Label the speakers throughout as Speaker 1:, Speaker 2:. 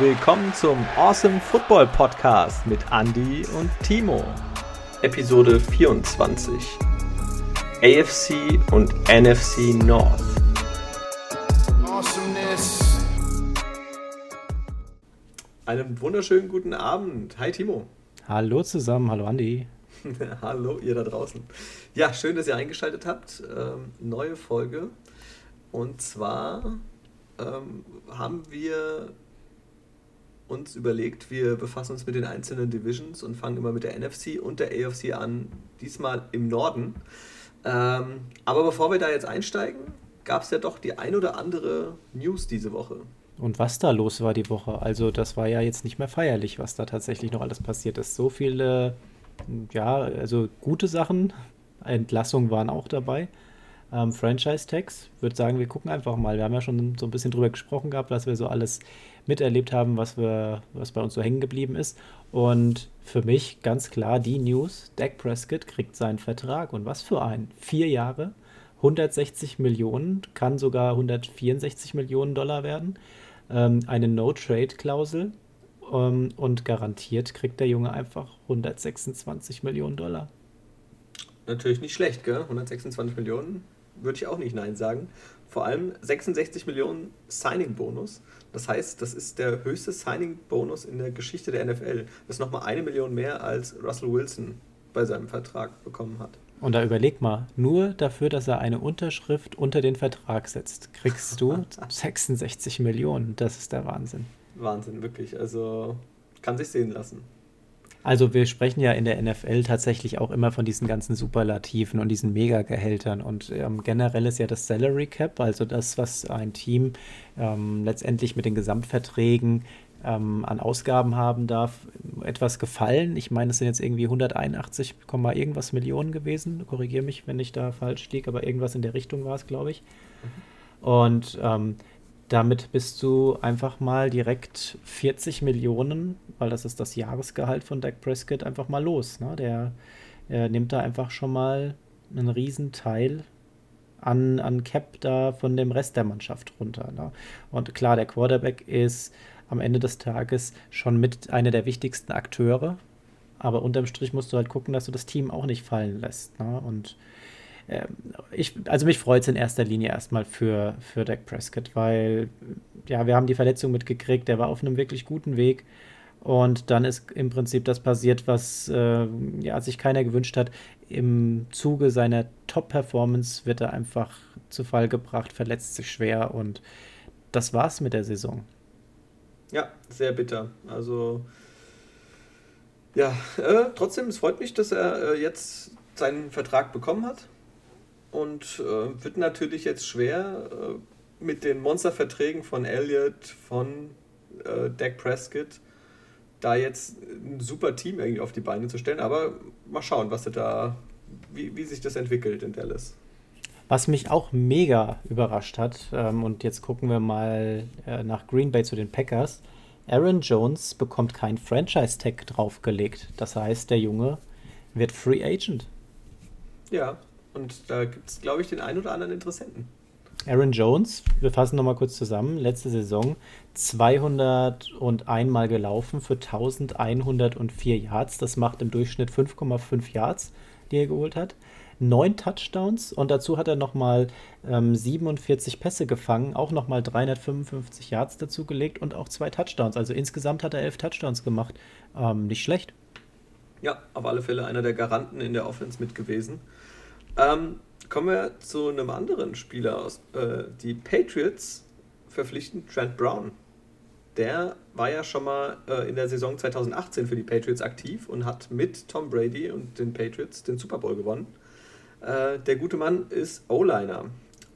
Speaker 1: willkommen zum Awesome Football Podcast mit Andy und Timo. Episode 24. AFC und NFC North. Awesomeness. Einen wunderschönen guten Abend. Hi Timo.
Speaker 2: Hallo zusammen, hallo Andy.
Speaker 1: hallo ihr da draußen. Ja, schön, dass ihr eingeschaltet habt. Ähm, neue Folge. Und zwar ähm, haben wir uns überlegt, wir befassen uns mit den einzelnen Divisions und fangen immer mit der NFC und der AFC an, diesmal im Norden. Ähm, aber bevor wir da jetzt einsteigen, gab es ja doch die ein oder andere News diese Woche.
Speaker 2: Und was da los war die Woche, also das war ja jetzt nicht mehr feierlich, was da tatsächlich noch alles passiert ist. So viele, ja, also gute Sachen, Entlassungen waren auch dabei ähm, Franchise-Tags. Würde sagen, wir gucken einfach mal. Wir haben ja schon so ein bisschen drüber gesprochen gehabt, was wir so alles miterlebt haben, was, wir, was bei uns so hängen geblieben ist. Und für mich ganz klar die News, Dak Prescott kriegt seinen Vertrag. Und was für ein? Vier Jahre, 160 Millionen, kann sogar 164 Millionen Dollar werden. Ähm, eine No-Trade-Klausel. Ähm, und garantiert kriegt der Junge einfach 126 Millionen Dollar.
Speaker 1: Natürlich nicht schlecht, gell? 126 Millionen würde ich auch nicht Nein sagen. Vor allem 66 Millionen Signing-Bonus. Das heißt, das ist der höchste Signing-Bonus in der Geschichte der NFL. Das ist nochmal eine Million mehr, als Russell Wilson bei seinem Vertrag bekommen hat.
Speaker 2: Und da überleg mal, nur dafür, dass er eine Unterschrift unter den Vertrag setzt, kriegst du 66 Millionen. Das ist der Wahnsinn.
Speaker 1: Wahnsinn, wirklich. Also kann sich sehen lassen.
Speaker 2: Also wir sprechen ja in der NFL tatsächlich auch immer von diesen ganzen Superlativen und diesen Megagehältern. Und ähm, generell ist ja das Salary Cap, also das, was ein Team ähm, letztendlich mit den Gesamtverträgen ähm, an Ausgaben haben darf, etwas gefallen. Ich meine, es sind jetzt irgendwie 181, irgendwas Millionen gewesen. Korrigiere mich, wenn ich da falsch liege, aber irgendwas in der Richtung war es, glaube ich. Mhm. Und ähm, damit bist du einfach mal direkt 40 Millionen, weil das ist das Jahresgehalt von Dak Prescott, einfach mal los. Ne? Der, der nimmt da einfach schon mal einen Riesenteil an, an Cap da von dem Rest der Mannschaft runter. Ne? Und klar, der Quarterback ist am Ende des Tages schon mit einer der wichtigsten Akteure, aber unterm Strich musst du halt gucken, dass du das Team auch nicht fallen lässt. Ne? Und ich, also mich freut es in erster Linie erstmal für, für Dak Prescott, weil ja, wir haben die Verletzung mitgekriegt, der war auf einem wirklich guten Weg. Und dann ist im Prinzip das passiert, was äh, ja, sich keiner gewünscht hat. Im Zuge seiner Top-Performance wird er einfach zu Fall gebracht, verletzt sich schwer und das war's mit der Saison.
Speaker 1: Ja, sehr bitter. Also ja, äh, trotzdem, es freut mich, dass er äh, jetzt seinen Vertrag bekommen hat und äh, wird natürlich jetzt schwer äh, mit den Monsterverträgen von Elliott, von äh, Dak Prescott, da jetzt ein super Team irgendwie auf die Beine zu stellen. Aber mal schauen, was da, wie, wie sich das entwickelt in Dallas.
Speaker 2: Was mich auch mega überrascht hat, ähm, und jetzt gucken wir mal äh, nach Green Bay zu den Packers. Aaron Jones bekommt kein Franchise-Tag draufgelegt. Das heißt, der Junge wird Free Agent.
Speaker 1: Ja, und da gibt es, glaube ich, den einen oder anderen Interessenten.
Speaker 2: Aaron Jones, wir fassen nochmal kurz zusammen. Letzte Saison 201 Mal gelaufen für 1104 Yards. Das macht im Durchschnitt 5,5 Yards, die er geholt hat. Neun Touchdowns und dazu hat er nochmal ähm, 47 Pässe gefangen, auch nochmal 355 Yards dazu gelegt und auch zwei Touchdowns. Also insgesamt hat er elf Touchdowns gemacht. Ähm, nicht schlecht.
Speaker 1: Ja, auf alle Fälle einer der Garanten in der Offense mit gewesen. Ähm, kommen wir zu einem anderen Spieler aus. Äh, die Patriots verpflichten Trent Brown. Der war ja schon mal äh, in der Saison 2018 für die Patriots aktiv und hat mit Tom Brady und den Patriots den Super Bowl gewonnen. Äh, der gute Mann ist O-Liner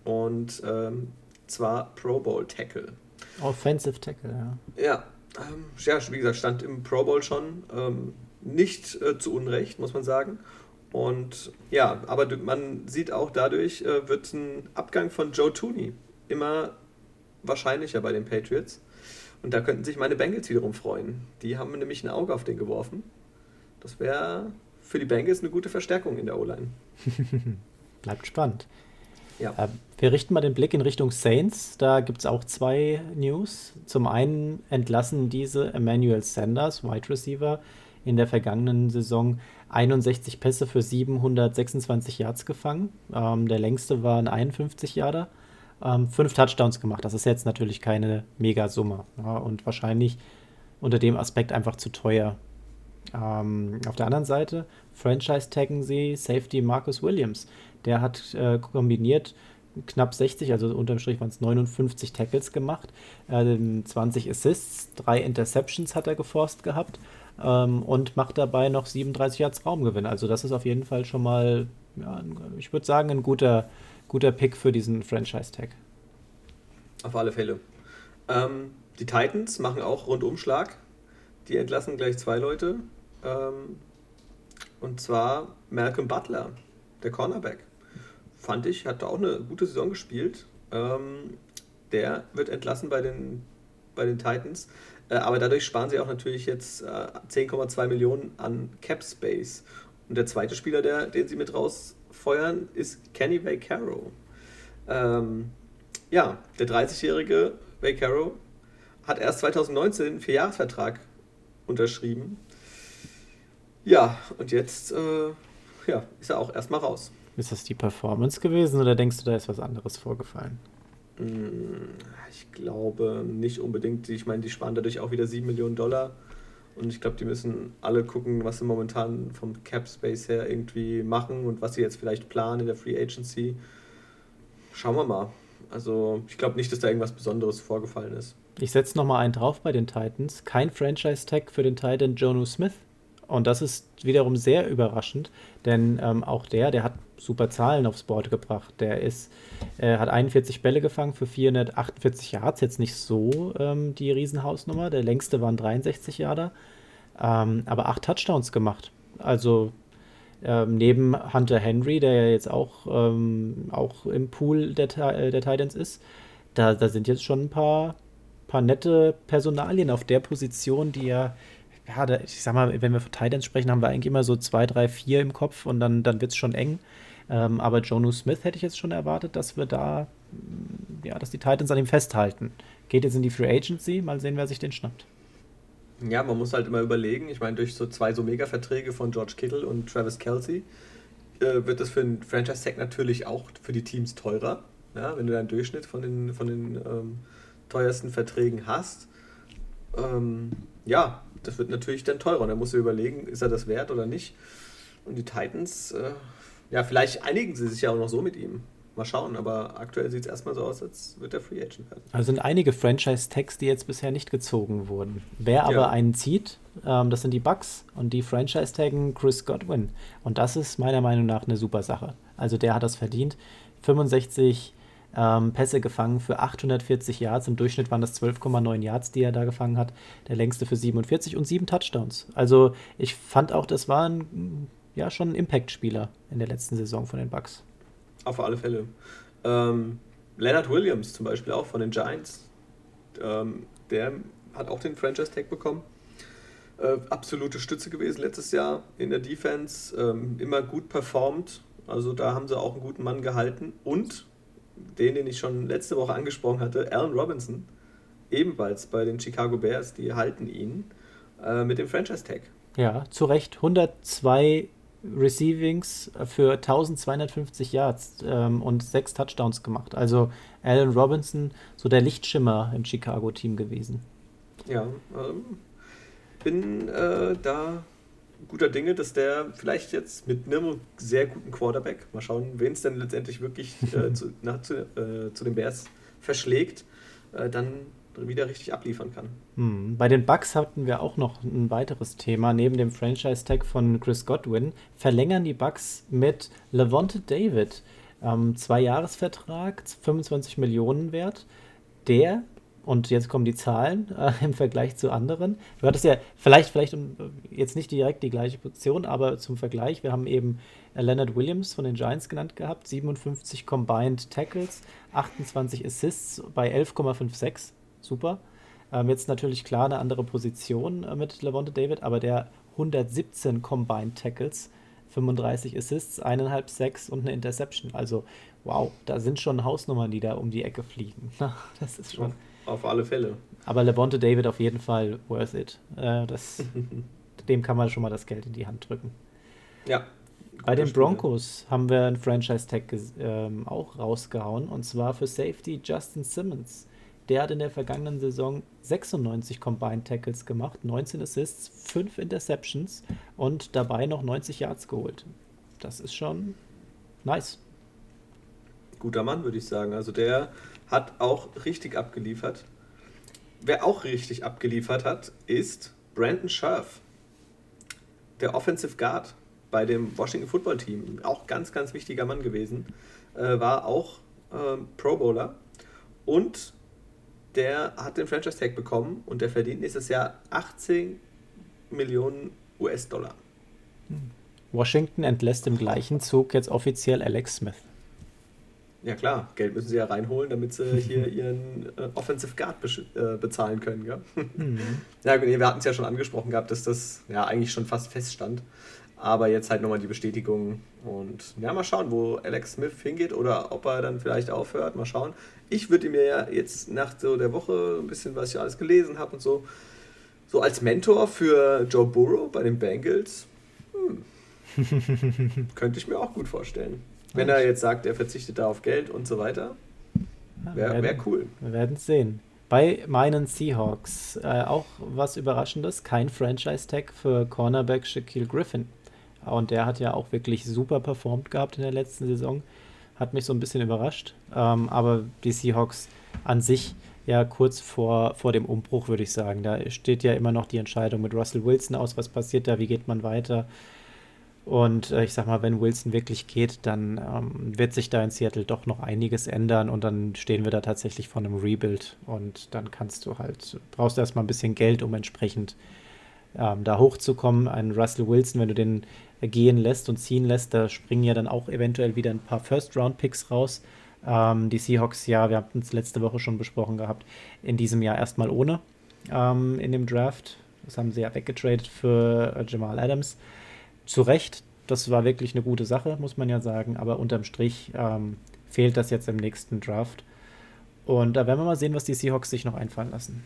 Speaker 1: und ähm, zwar Pro Bowl Tackle.
Speaker 2: Offensive Tackle, ja.
Speaker 1: Ja, ähm, ja, wie gesagt, stand im Pro Bowl schon. Ähm, nicht äh, zu Unrecht, muss man sagen. Und ja, aber man sieht auch dadurch, äh, wird ein Abgang von Joe Tooney immer wahrscheinlicher bei den Patriots. Und da könnten sich meine Bengals wiederum freuen. Die haben nämlich ein Auge auf den geworfen. Das wäre für die Bengals eine gute Verstärkung in der O-Line.
Speaker 2: Bleibt spannend. Ja. Äh, wir richten mal den Blick in Richtung Saints. Da gibt es auch zwei News. Zum einen entlassen diese Emmanuel Sanders, Wide Receiver, in der vergangenen Saison 61 Pässe für 726 Yards gefangen. Ähm, der längste war ein 51 Yarder. Ähm, fünf Touchdowns gemacht. Das ist jetzt natürlich keine Megasumme. Ja, und wahrscheinlich unter dem Aspekt einfach zu teuer. Ähm, auf der anderen Seite franchise-taggen sie Safety Marcus Williams. Der hat äh, kombiniert knapp 60, also unterm Strich waren es 59 Tackles gemacht, äh, 20 Assists, drei Interceptions hat er geforst gehabt ähm, und macht dabei noch 37 Yards Raumgewinn. Also das ist auf jeden Fall schon mal, ja, ich würde sagen, ein guter, guter Pick für diesen Franchise-Tag.
Speaker 1: Auf alle Fälle. Ähm, die Titans machen auch Rundumschlag. Die entlassen gleich zwei Leute. Ähm, und zwar Malcolm Butler, der Cornerback. Fand ich, hat auch eine gute Saison gespielt. Ähm, der wird entlassen bei den, bei den Titans. Äh, aber dadurch sparen sie auch natürlich jetzt äh, 10,2 Millionen an Cap Space. Und der zweite Spieler, der, den sie mit rausfeuern, ist Kenny Vaccaro. Ähm, ja, der 30-jährige Vaccaro hat erst 2019 einen Vierjahresvertrag unterschrieben. Ja, und jetzt äh, ja, ist er auch erstmal raus.
Speaker 2: Ist das die Performance gewesen oder denkst du, da ist was anderes vorgefallen?
Speaker 1: Mm, ich glaube nicht unbedingt. Ich meine, die sparen dadurch auch wieder 7 Millionen Dollar. Und ich glaube, die müssen alle gucken, was sie momentan vom Cap Space her irgendwie machen und was sie jetzt vielleicht planen in der Free Agency. Schauen wir mal. Also, ich glaube nicht, dass da irgendwas Besonderes vorgefallen ist.
Speaker 2: Ich setze nochmal einen drauf bei den Titans. Kein Franchise-Tag für den Titan Jonu Smith. Und das ist wiederum sehr überraschend, denn ähm, auch der, der hat super Zahlen aufs Board gebracht. Der ist, äh, hat 41 Bälle gefangen für 448 Yards, jetzt nicht so ähm, die Riesenhausnummer. Der längste waren 63 Yarder, ähm, aber acht Touchdowns gemacht. Also ähm, neben Hunter Henry, der ja jetzt auch, ähm, auch im Pool der, äh, der Titans ist, da, da sind jetzt schon ein paar, paar nette Personalien auf der Position, die ja ja, da, ich sag mal, wenn wir von Titans sprechen, haben wir eigentlich immer so zwei, drei, vier im Kopf und dann, dann wird es schon eng. Ähm, aber Jonu Smith hätte ich jetzt schon erwartet, dass wir da, mm, ja, dass die Titans an ihm festhalten. Geht jetzt in die Free Agency, mal sehen, wer sich den schnappt.
Speaker 1: Ja, man muss halt immer überlegen. Ich meine, durch so zwei so Mega-Verträge von George Kittle und Travis Kelsey äh, wird das für einen Franchise-Tag natürlich auch für die Teams teurer. Ja, wenn du deinen Durchschnitt von den, von den ähm, teuersten Verträgen hast. Ähm, ja, das wird natürlich dann teurer. Und dann musst du überlegen, ist er das wert oder nicht. Und die Titans, äh, ja, vielleicht einigen sie sich ja auch noch so mit ihm. Mal schauen, aber aktuell sieht es erstmal so aus, als wird er Free Agent werden.
Speaker 2: Also sind einige Franchise-Tags, die jetzt bisher nicht gezogen wurden. Wer aber ja. einen zieht, ähm, das sind die Bucks und die Franchise-Taggen Chris Godwin. Und das ist meiner Meinung nach eine super Sache. Also der hat das verdient. 65 ähm, Pässe gefangen für 840 Yards. Im Durchschnitt waren das 12,9 Yards, die er da gefangen hat. Der längste für 47 und sieben Touchdowns. Also ich fand auch, das war ein, ja, schon ein Impact-Spieler in der letzten Saison von den Bucks.
Speaker 1: Auf alle Fälle. Ähm, Leonard Williams zum Beispiel auch von den Giants. Ähm, der hat auch den Franchise-Tag bekommen. Äh, absolute Stütze gewesen letztes Jahr in der Defense. Ähm, immer gut performt. Also da haben sie auch einen guten Mann gehalten. Und den, den ich schon letzte Woche angesprochen hatte, Allen Robinson, ebenfalls bei den Chicago Bears, die halten ihn äh, mit dem Franchise-Tag.
Speaker 2: Ja, zu Recht. 102 Receivings für 1250 Yards ähm, und sechs Touchdowns gemacht. Also Allen Robinson, so der Lichtschimmer im Chicago-Team gewesen.
Speaker 1: Ja, ähm, bin äh, da guter Dinge, dass der vielleicht jetzt mit einem sehr guten Quarterback, mal schauen, wen es denn letztendlich wirklich äh, zu, na, zu, äh, zu, den Bears verschlägt, äh, dann wieder richtig abliefern kann.
Speaker 2: Hm. Bei den Bucks hatten wir auch noch ein weiteres Thema. Neben dem Franchise-Tag von Chris Godwin verlängern die Bucks mit Levante David. Ähm, Zwei-Jahres-Vertrag, 25 Millionen wert. Der und jetzt kommen die Zahlen äh, im Vergleich zu anderen. Du hattest ja vielleicht, vielleicht jetzt nicht direkt die gleiche Position, aber zum Vergleich, wir haben eben äh, Leonard Williams von den Giants genannt gehabt, 57 Combined Tackles, 28 Assists bei 11,56, super. Ähm, jetzt natürlich klar eine andere Position äh, mit Levante David, aber der 117 Combined Tackles 35 Assists, eineinhalb Sacks und eine Interception. Also, wow, da sind schon Hausnummern, die da um die Ecke fliegen. Das ist schon.
Speaker 1: Auf alle Fälle.
Speaker 2: Aber Levante David auf jeden Fall worth it. Äh, das, dem kann man schon mal das Geld in die Hand drücken.
Speaker 1: Ja.
Speaker 2: Bei den Broncos haben wir einen Franchise-Tag ähm, auch rausgehauen und zwar für Safety Justin Simmons. Der hat in der vergangenen Saison 96 Combined Tackles gemacht, 19 Assists, 5 Interceptions und dabei noch 90 Yards geholt. Das ist schon nice.
Speaker 1: Guter Mann, würde ich sagen. Also der hat auch richtig abgeliefert. Wer auch richtig abgeliefert hat, ist Brandon Scherf, der Offensive Guard bei dem Washington Football Team. Auch ganz, ganz wichtiger Mann gewesen. Äh, war auch äh, Pro Bowler und der hat den Franchise Tag bekommen und der verdient nächstes Jahr 18 Millionen US-Dollar.
Speaker 2: Washington entlässt im gleichen Zug jetzt offiziell Alex Smith.
Speaker 1: Ja klar, Geld müssen sie ja reinholen, damit sie hier ihren äh, Offensive Guard äh, bezahlen können. Gell? Mhm. Ja, wir hatten es ja schon angesprochen gehabt, dass das ja eigentlich schon fast feststand. Aber jetzt halt nochmal die Bestätigung und ja, mal schauen, wo Alex Smith hingeht oder ob er dann vielleicht aufhört. Mal schauen. Ich würde mir ja jetzt nach so der Woche ein bisschen, was ich alles gelesen habe und so, so als Mentor für Joe Burrow bei den Bengals, hm, könnte ich mir auch gut vorstellen. Wenn er jetzt sagt, er verzichtet da auf Geld und so weiter, wäre wär cool.
Speaker 2: Wir werden es sehen. Bei meinen Seahawks äh, auch was Überraschendes, kein Franchise-Tag für Cornerback Shaquille Griffin. Und der hat ja auch wirklich super performt gehabt in der letzten Saison. Hat mich so ein bisschen überrascht. Ähm, aber die Seahawks an sich ja kurz vor, vor dem Umbruch, würde ich sagen. Da steht ja immer noch die Entscheidung mit Russell Wilson aus. Was passiert da? Wie geht man weiter? Und äh, ich sag mal, wenn Wilson wirklich geht, dann ähm, wird sich da in Seattle doch noch einiges ändern und dann stehen wir da tatsächlich vor einem Rebuild und dann kannst du halt, brauchst du erstmal ein bisschen Geld, um entsprechend ähm, da hochzukommen. Ein Russell Wilson, wenn du den gehen lässt und ziehen lässt, da springen ja dann auch eventuell wieder ein paar First-Round-Picks raus. Ähm, die Seahawks, ja, wir haben es letzte Woche schon besprochen gehabt, in diesem Jahr erstmal ohne ähm, in dem Draft. Das haben sie ja weggetradet für äh, Jamal Adams zu Recht, das war wirklich eine gute Sache, muss man ja sagen, aber unterm Strich ähm, fehlt das jetzt im nächsten Draft. Und da werden wir mal sehen, was die Seahawks sich noch einfallen lassen.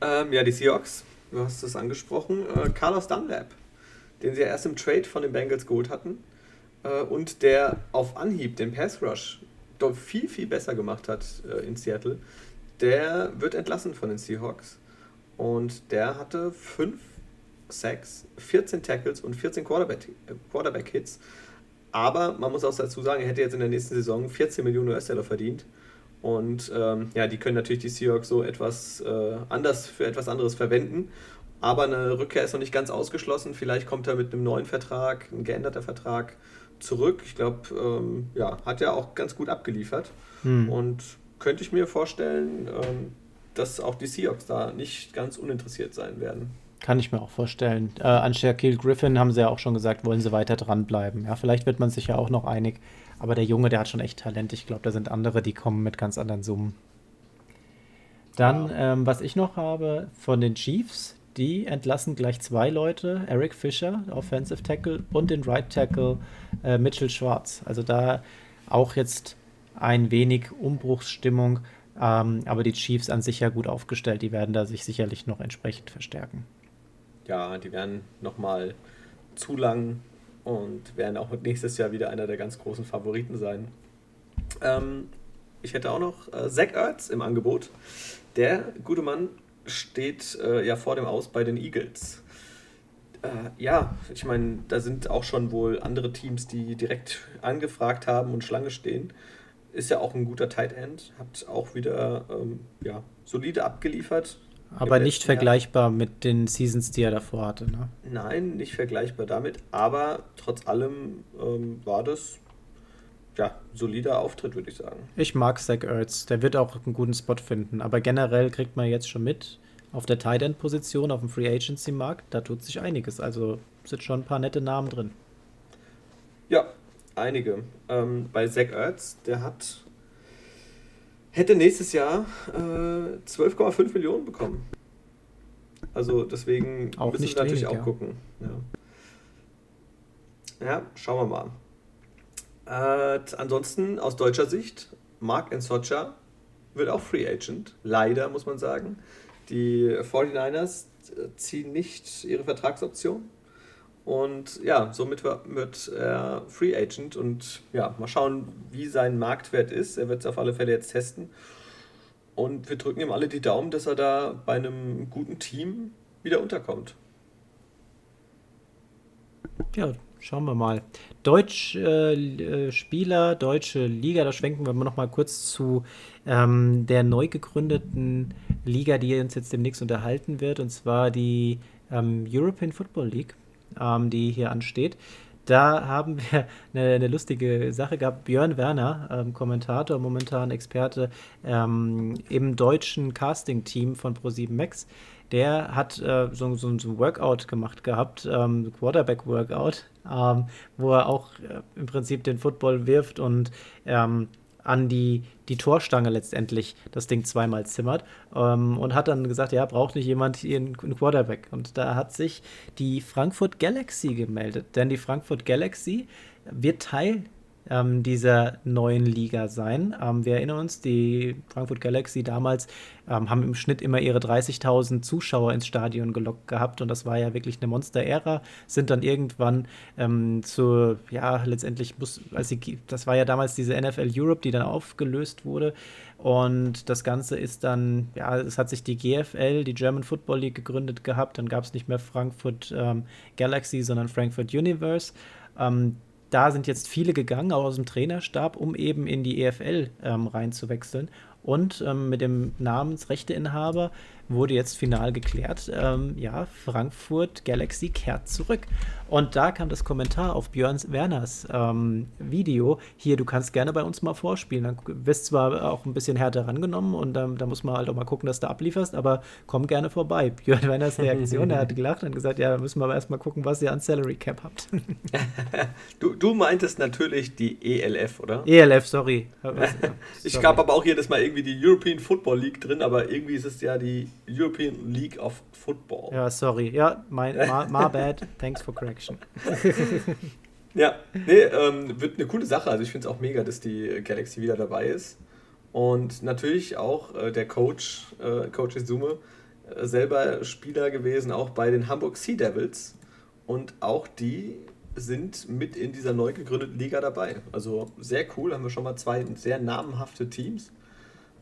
Speaker 1: Ähm, ja, die Seahawks, du hast es angesprochen, äh, Carlos Dunlap, den sie ja erst im Trade von den Bengals geholt hatten äh, und der auf Anhieb den Pass Rush doch viel, viel besser gemacht hat äh, in Seattle, der wird entlassen von den Seahawks. Und der hatte fünf Sacks, 14 Tackles und 14 Quarterback-Hits. Aber man muss auch dazu sagen, er hätte jetzt in der nächsten Saison 14 Millionen US-Dollar verdient. Und ähm, ja, die können natürlich die Seahawks so etwas äh, anders für etwas anderes verwenden. Aber eine Rückkehr ist noch nicht ganz ausgeschlossen. Vielleicht kommt er mit einem neuen Vertrag, ein geänderter Vertrag zurück. Ich glaube, ähm, ja, hat er auch ganz gut abgeliefert. Hm. Und könnte ich mir vorstellen, ähm, dass auch die Seahawks da nicht ganz uninteressiert sein werden.
Speaker 2: Kann ich mir auch vorstellen. Äh, an Shaquille Griffin haben sie ja auch schon gesagt, wollen sie weiter dranbleiben. Ja, vielleicht wird man sich ja auch noch einig. Aber der Junge, der hat schon echt Talent. Ich glaube, da sind andere, die kommen mit ganz anderen Summen. Dann, ja. ähm, was ich noch habe von den Chiefs, die entlassen gleich zwei Leute, Eric Fischer, Offensive Tackle, und den Right Tackle äh, Mitchell Schwartz. Also da auch jetzt ein wenig Umbruchsstimmung, ähm, aber die Chiefs an sich ja gut aufgestellt, die werden da sich sicherlich noch entsprechend verstärken
Speaker 1: ja, die werden nochmal zu lang und werden auch nächstes Jahr wieder einer der ganz großen Favoriten sein. Ähm, ich hätte auch noch äh, Zach Ertz im Angebot. Der gute Mann steht äh, ja vor dem Aus bei den Eagles. Äh, ja, ich meine, da sind auch schon wohl andere Teams, die direkt angefragt haben und Schlange stehen. Ist ja auch ein guter Tight End, hat auch wieder ähm, ja, solide abgeliefert,
Speaker 2: aber nicht vergleichbar mit den Seasons, die er davor hatte, ne?
Speaker 1: Nein, nicht vergleichbar damit, aber trotz allem ähm, war das ja, solider Auftritt, würde ich sagen.
Speaker 2: Ich mag Zach Ertz, der wird auch einen guten Spot finden, aber generell kriegt man jetzt schon mit, auf der Tight End Position, auf dem Free Agency Markt, da tut sich einiges, also sind schon ein paar nette Namen drin.
Speaker 1: Ja, einige. Ähm, bei Zach Ertz, der hat hätte nächstes Jahr äh, 12,5 Millionen bekommen. Also deswegen
Speaker 2: auch müssen wir
Speaker 1: natürlich
Speaker 2: wenig,
Speaker 1: auch
Speaker 2: ja.
Speaker 1: gucken. Ja. Ja, schauen wir mal. Äh, ansonsten aus deutscher Sicht, Mark Socha wird auch Free Agent. Leider, muss man sagen. Die 49ers ziehen nicht ihre Vertragsoption. Und ja, somit wird er Free Agent und ja, mal schauen, wie sein Marktwert ist. Er wird es auf alle Fälle jetzt testen. Und wir drücken ihm alle die Daumen, dass er da bei einem guten Team wieder unterkommt.
Speaker 2: Ja, schauen wir mal. Deutsche äh, Spieler, deutsche Liga, da schwenken wir noch mal kurz zu ähm, der neu gegründeten Liga, die uns jetzt demnächst unterhalten wird, und zwar die ähm, European Football League, ähm, die hier ansteht. Da haben wir eine, eine, lustige Sache gehabt. Björn Werner, ähm, Kommentator, momentan Experte ähm, im deutschen Casting-Team von Pro7 Max, der hat äh, so, so, so, ein Workout gemacht gehabt, ähm, Quarterback-Workout, ähm, wo er auch äh, im Prinzip den Football wirft und ähm, an die, die Torstange letztendlich das Ding zweimal zimmert ähm, und hat dann gesagt, ja, braucht nicht jemand hier einen, einen Quarterback. Und da hat sich die Frankfurt Galaxy gemeldet, denn die Frankfurt Galaxy wird Teil ähm, dieser neuen Liga sein. Ähm, wir erinnern uns, die Frankfurt Galaxy damals ähm, haben im Schnitt immer ihre 30.000 Zuschauer ins Stadion gelockt gehabt und das war ja wirklich eine Monster-Ära. Sind dann irgendwann ähm, zu, ja, letztendlich muss, also das war ja damals diese NFL Europe, die dann aufgelöst wurde. Und das Ganze ist dann, ja, es hat sich die GFL, die German Football League, gegründet gehabt. Dann gab es nicht mehr Frankfurt ähm, Galaxy, sondern Frankfurt Universe. Ähm, da sind jetzt viele gegangen, auch aus dem Trainerstab, um eben in die EFL ähm, reinzuwechseln. Und ähm, mit dem Namensrechteinhaber wurde jetzt final geklärt, ähm, ja, Frankfurt Galaxy kehrt zurück. Und da kam das Kommentar auf Björn Werners ähm, Video. Hier, du kannst gerne bei uns mal vorspielen. Dann wirst zwar auch ein bisschen härter rangenommen und ähm, da muss man halt auch mal gucken, dass du ablieferst, aber komm gerne vorbei. Björn Werners Reaktion, er hat gelacht und gesagt, ja, müssen wir aber erstmal gucken, was ihr an Salary Cap habt.
Speaker 1: du, du meintest natürlich die ELF, oder?
Speaker 2: ELF, sorry.
Speaker 1: ich gab aber auch das mal irgendwie die European Football League drin, aber irgendwie ist es ja die European League of Football.
Speaker 2: Ja, sorry. Ja, mein, my, my bad. Thanks for correction.
Speaker 1: ja, nee, ähm, wird eine coole Sache. Also ich finde es auch mega, dass die Galaxy wieder dabei ist. Und natürlich auch äh, der Coach, äh, Coach Izume, äh, selber Spieler gewesen, auch bei den Hamburg Sea Devils. Und auch die sind mit in dieser neu gegründeten Liga dabei. Also sehr cool, haben wir schon mal zwei sehr namenhafte Teams.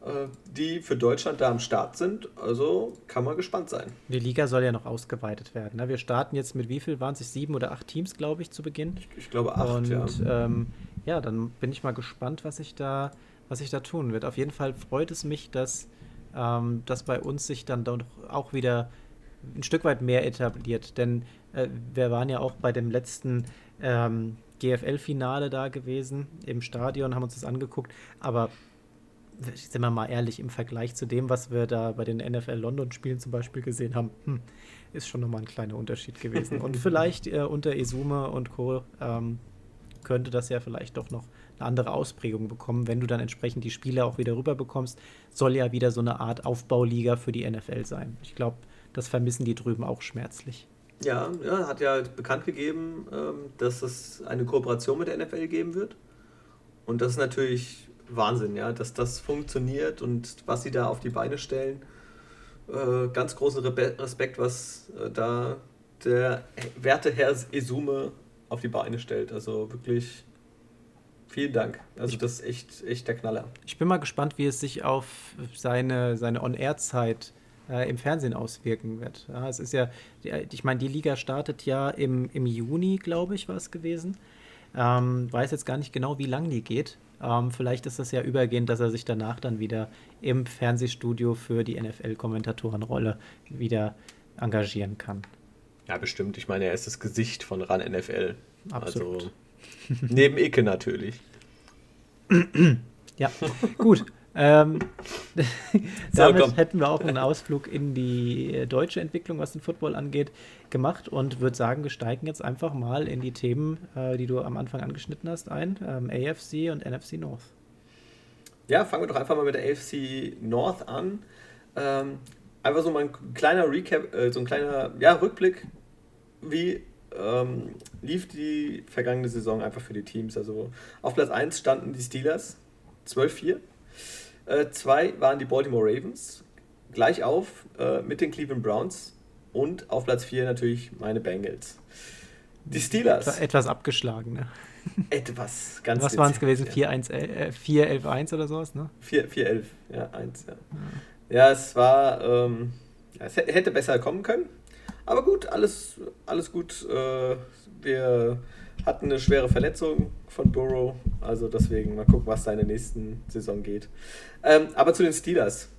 Speaker 1: Äh, die für Deutschland da am Start sind. Also kann man gespannt sein.
Speaker 2: Die Liga soll ja noch ausgeweitet werden. Ne? Wir starten jetzt mit wie viel waren es? Sieben oder acht Teams, glaube ich, zu Beginn.
Speaker 1: Ich, ich glaube acht,
Speaker 2: Und, ja. Ähm, ja, dann bin ich mal gespannt, was sich da, was sich da tun wird. Auf jeden Fall freut es mich, dass ähm, das bei uns sich dann doch auch wieder ein Stück weit mehr etabliert. Denn äh, wir waren ja auch bei dem letzten ähm, GFL-Finale da gewesen im Stadion, haben uns das angeguckt. Aber sind wir mal ehrlich, im Vergleich zu dem, was wir da bei den NFL London-Spielen zum Beispiel gesehen haben, hm, ist schon nochmal ein kleiner Unterschied gewesen. Und vielleicht äh, unter Esume und Co. Ähm, könnte das ja vielleicht doch noch eine andere Ausprägung bekommen, wenn du dann entsprechend die Spiele auch wieder rüber bekommst. Soll ja wieder so eine Art Aufbauliga für die NFL sein. Ich glaube, das vermissen die drüben auch schmerzlich.
Speaker 1: Ja, ja, hat ja bekannt gegeben, ähm, dass es eine Kooperation mit der NFL geben wird. Und das ist natürlich Wahnsinn, ja, dass das funktioniert und was sie da auf die Beine stellen. Äh, ganz großen Respekt, was äh, da der werte Herr Esume auf die Beine stellt. Also wirklich vielen Dank. Also das ist echt, echt der Knaller.
Speaker 2: Ich bin mal gespannt, wie es sich auf seine, seine On-Air-Zeit äh, im Fernsehen auswirken wird. Ja, es ist ja, ich meine, die Liga startet ja im, im Juni, glaube ich, war es gewesen. Ähm, weiß jetzt gar nicht genau, wie lang die geht. Ähm, vielleicht ist das ja übergehend, dass er sich danach dann wieder im Fernsehstudio für die NFL-Kommentatorenrolle wieder engagieren kann.
Speaker 1: Ja, bestimmt. Ich meine, er ist das Gesicht von RAN NFL. Absolut. Also neben Icke natürlich.
Speaker 2: ja, gut. Ähm, damit komm. hätten wir auch einen Ausflug in die äh, deutsche Entwicklung, was den Football angeht, gemacht und würde sagen, wir steigen jetzt einfach mal in die Themen, äh, die du am Anfang angeschnitten hast, ein: ähm, AFC und NFC North.
Speaker 1: Ja, fangen wir doch einfach mal mit der AFC North an. Ähm, einfach so mal ein kleiner Recap, äh, so ein kleiner ja, Rückblick. Wie ähm, lief die vergangene Saison einfach für die Teams. Also auf Platz 1 standen die Steelers, 12-4. 2 äh, waren die Baltimore Ravens, gleich auf äh, mit den Cleveland Browns. Und auf Platz 4 natürlich meine Bengals. Die Steelers.
Speaker 2: Etwas abgeschlagen, ne?
Speaker 1: Etwas, ganz
Speaker 2: Was waren es gewesen? 4-11-1 äh, oder sowas, ne?
Speaker 1: 4-11, ja, 1, ja. ja. Ja, es war, ähm, es hätte besser kommen können. Aber gut, alles, alles gut. Äh, wir hatten eine schwere Verletzung von Burrow. Also deswegen mal gucken, was da in der nächsten Saison geht. Ähm, aber zu den Steelers.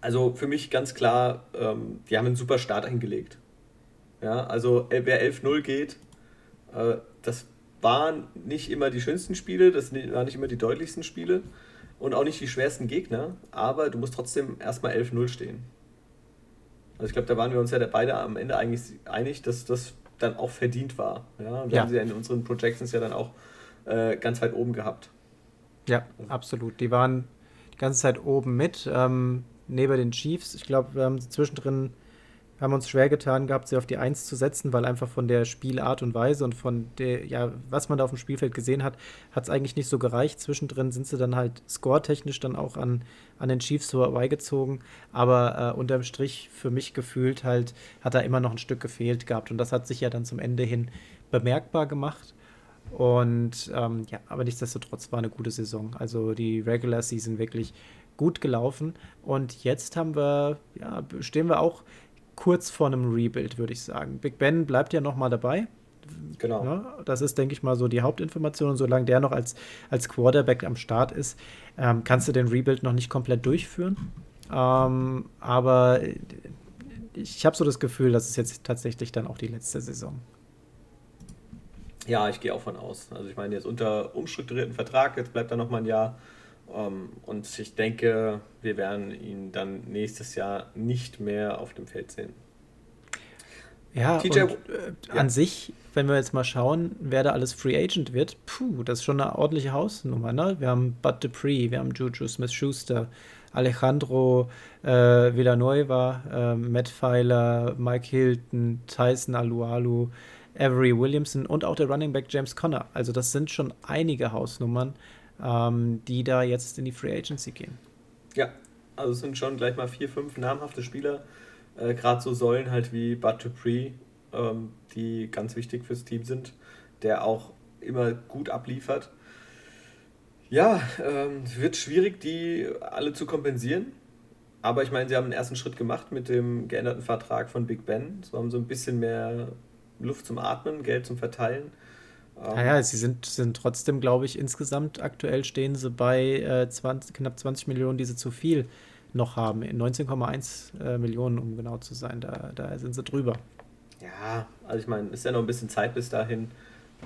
Speaker 1: Also für mich ganz klar, ähm, die haben einen super Start hingelegt. Ja, also äh, wer 11-0 geht, äh, das waren nicht immer die schönsten Spiele, das waren nicht immer die deutlichsten Spiele und auch nicht die schwersten Gegner, aber du musst trotzdem erstmal 11-0 stehen. Also ich glaube, da waren wir uns ja beide am Ende eigentlich einig, dass das dann auch verdient war. Ja, und wir ja. haben sie ja in unseren Projections ja dann auch äh, ganz weit oben gehabt.
Speaker 2: Ja, also. absolut. Die waren die ganze Zeit oben mit, ähm, neben den Chiefs. Ich glaube, wir haben zwischendrin haben uns schwer getan gehabt, sie auf die Eins zu setzen, weil einfach von der Spielart und Weise und von der, ja, was man da auf dem Spielfeld gesehen hat, hat es eigentlich nicht so gereicht. Zwischendrin sind sie dann halt scoretechnisch dann auch an, an den Chiefs vorbeigezogen. Aber äh, unterm Strich für mich gefühlt halt, hat da immer noch ein Stück gefehlt gehabt. Und das hat sich ja dann zum Ende hin bemerkbar gemacht. Und ähm, ja, aber nichtsdestotrotz war eine gute Saison. Also die Regular Season wirklich gut gelaufen. Und jetzt haben wir, ja, stehen wir auch kurz vor einem Rebuild, würde ich sagen. Big Ben bleibt ja noch mal dabei.
Speaker 1: Genau.
Speaker 2: Ja, das ist, denke ich mal, so die Hauptinformation. Und solange der noch als, als Quarterback am Start ist, ähm, kannst du den Rebuild noch nicht komplett durchführen. Ähm, aber ich habe so das Gefühl, dass es jetzt tatsächlich dann auch die letzte Saison.
Speaker 1: Ja, ich gehe auch von aus. Also ich meine, jetzt unter umstrukturierten Vertrag, jetzt bleibt er noch mal ein Jahr. Ähm, und ich denke, wir werden ihn dann nächstes Jahr nicht mehr auf dem Feld sehen.
Speaker 2: Ja, TJ, und, äh, ja. an sich, wenn wir jetzt mal schauen, wer da alles Free Agent wird, puh, das ist schon eine ordentliche Hausnummer. Ne? Wir haben Bud Dupree, wir haben Juju Smith-Schuster, Alejandro äh, Villanueva, äh, Matt Pfeiler, Mike Hilton, Tyson Alualu, Avery Williamson und auch der Running Back James Conner. Also das sind schon einige Hausnummern ähm, die da jetzt in die Free Agency gehen.
Speaker 1: Ja, also es sind schon gleich mal vier, fünf namhafte Spieler, äh, gerade so Säulen halt wie Bud Dupree, ähm, die ganz wichtig fürs Team sind, der auch immer gut abliefert. Ja, ähm, wird schwierig, die alle zu kompensieren. Aber ich meine, sie haben einen ersten Schritt gemacht mit dem geänderten Vertrag von Big Ben. So haben so ein bisschen mehr Luft zum Atmen, Geld zum Verteilen.
Speaker 2: Naja, sie sind, sind trotzdem, glaube ich, insgesamt aktuell stehen sie bei äh, 20, knapp 20 Millionen, die sie zu viel noch haben. 19,1 äh, Millionen, um genau zu sein. Da, da sind sie drüber.
Speaker 1: Ja, also ich meine, ist ja noch ein bisschen Zeit bis dahin.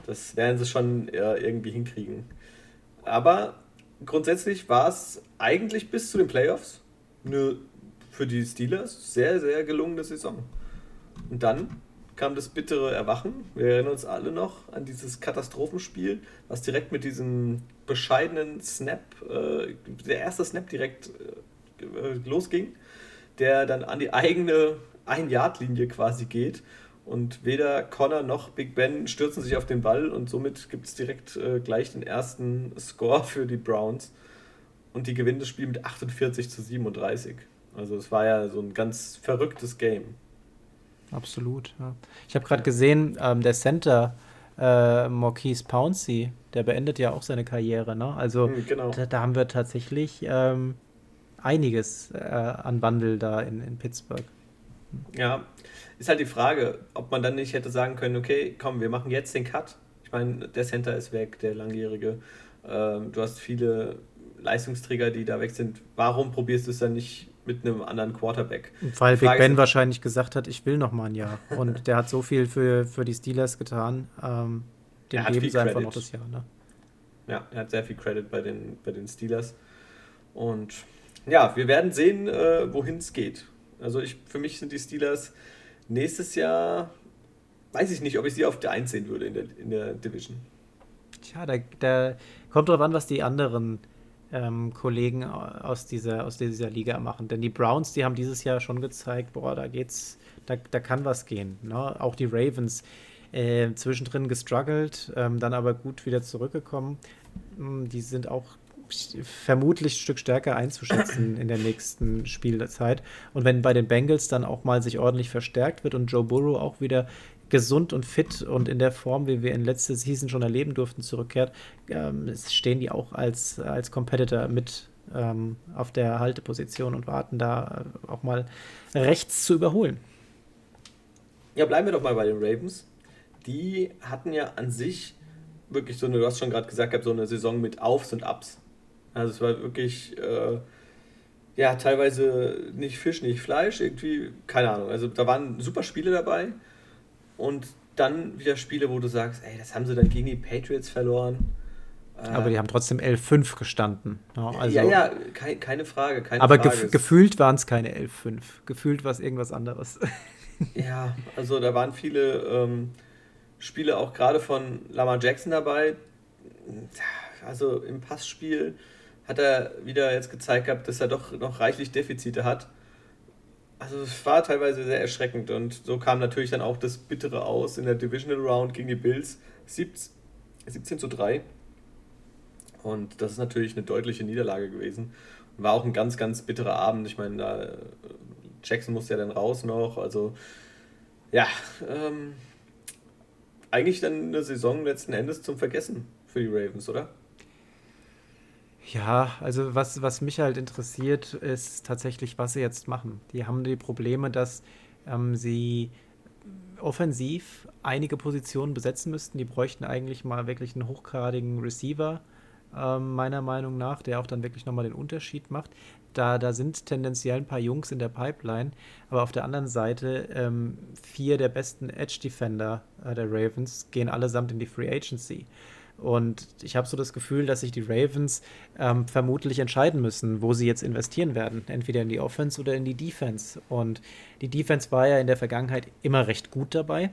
Speaker 1: Das werden sie schon äh, irgendwie hinkriegen. Aber grundsätzlich war es eigentlich bis zu den Playoffs eine für die Steelers sehr, sehr gelungene Saison. Und dann kam das bittere Erwachen. Wir erinnern uns alle noch an dieses Katastrophenspiel, was direkt mit diesem bescheidenen Snap, äh, der erste Snap direkt äh, losging, der dann an die eigene Ein-Yard-Linie quasi geht. Und weder Connor noch Big Ben stürzen sich auf den Ball und somit gibt es direkt äh, gleich den ersten Score für die Browns. Und die gewinnen das Spiel mit 48 zu 37. Also es war ja so ein ganz verrücktes Game.
Speaker 2: Absolut, ja. Ich habe gerade gesehen, ähm, der Center äh, Marquise Pouncey, der beendet ja auch seine Karriere, ne? Also
Speaker 1: mhm, genau.
Speaker 2: da, da, haben wir tatsächlich ähm, einiges äh, an Wandel da in, in Pittsburgh.
Speaker 1: Ja, ist halt die Frage, ob man dann nicht hätte sagen können, okay, komm, wir machen jetzt den Cut. Ich meine, der Center ist weg, der langjährige. Ähm, du hast viele Leistungsträger, die da weg sind. Warum probierst du es dann nicht mit einem anderen Quarterback.
Speaker 2: Weil Big Ben wahrscheinlich gesagt hat, ich will noch mal ein Jahr. Und der hat so viel für, für die Steelers getan. Ähm, dem geben sie einfach noch das Jahr. Ne?
Speaker 1: Ja, er hat sehr viel Credit bei den, bei den Steelers. Und ja, wir werden sehen, äh, wohin es geht. Also ich, für mich sind die Steelers nächstes Jahr, weiß ich nicht, ob ich sie auf der 1 sehen würde in der, in der Division.
Speaker 2: Tja, da, da kommt drauf an, was die anderen ähm, Kollegen aus dieser, aus dieser Liga machen. Denn die Browns, die haben dieses Jahr schon gezeigt, boah, da geht's, da, da kann was gehen. Ne? Auch die Ravens. Äh, zwischendrin gestruggelt, ähm, dann aber gut wieder zurückgekommen. Hm, die sind auch vermutlich ein Stück stärker einzuschätzen in der nächsten Spielzeit. Und wenn bei den Bengals dann auch mal sich ordentlich verstärkt wird und Joe Burrow auch wieder gesund und fit und in der Form, wie wir in letzter Season schon erleben durften, zurückkehrt, ähm, stehen die auch als, als Competitor mit ähm, auf der Halteposition und warten da äh, auch mal rechts zu überholen.
Speaker 1: Ja, bleiben wir doch mal bei den Ravens. Die hatten ja an sich wirklich so eine, du hast schon gerade gesagt, so eine Saison mit Aufs und Ups. Also es war wirklich, äh, ja, teilweise nicht Fisch, nicht Fleisch, irgendwie, keine Ahnung. Also da waren super Spiele dabei und dann wieder Spiele, wo du sagst, ey, das haben sie dann gegen die Patriots verloren.
Speaker 2: Aber die haben trotzdem 11-5 gestanden.
Speaker 1: Ja, also, ja, ja kein, keine Frage. Keine
Speaker 2: aber
Speaker 1: Frage.
Speaker 2: Gef gefühlt waren es keine 11-5. Gefühlt war es irgendwas anderes.
Speaker 1: ja, also da waren viele ähm, Spiele auch gerade von Lamar Jackson dabei. Also im Passspiel hat er wieder jetzt gezeigt gehabt, dass er doch noch reichlich Defizite hat. Also es war teilweise sehr erschreckend und so kam natürlich dann auch das Bittere aus in der Divisional Round gegen die Bills. 17 zu 3. Und das ist natürlich eine deutliche Niederlage gewesen. War auch ein ganz, ganz bitterer Abend. Ich meine, da, Jackson musste ja dann raus noch. Also, ja, ähm, eigentlich dann eine Saison letzten Endes zum Vergessen für die Ravens, oder?
Speaker 2: Ja, also was, was mich halt interessiert, ist tatsächlich, was sie jetzt machen. Die haben die Probleme, dass ähm, sie offensiv einige Positionen besetzen müssten. Die bräuchten eigentlich mal wirklich einen hochgradigen Receiver ähm, meiner Meinung nach, der auch dann wirklich nochmal den Unterschied macht. Da, da sind tendenziell ein paar Jungs in der Pipeline, aber auf der anderen Seite ähm, vier der besten Edge-Defender äh, der Ravens gehen allesamt in die Free Agency. Und ich habe so das Gefühl, dass sich die Ravens ähm, vermutlich entscheiden müssen, wo sie jetzt investieren werden. Entweder in die Offense oder in die Defense. Und die Defense war ja in der Vergangenheit immer recht gut dabei.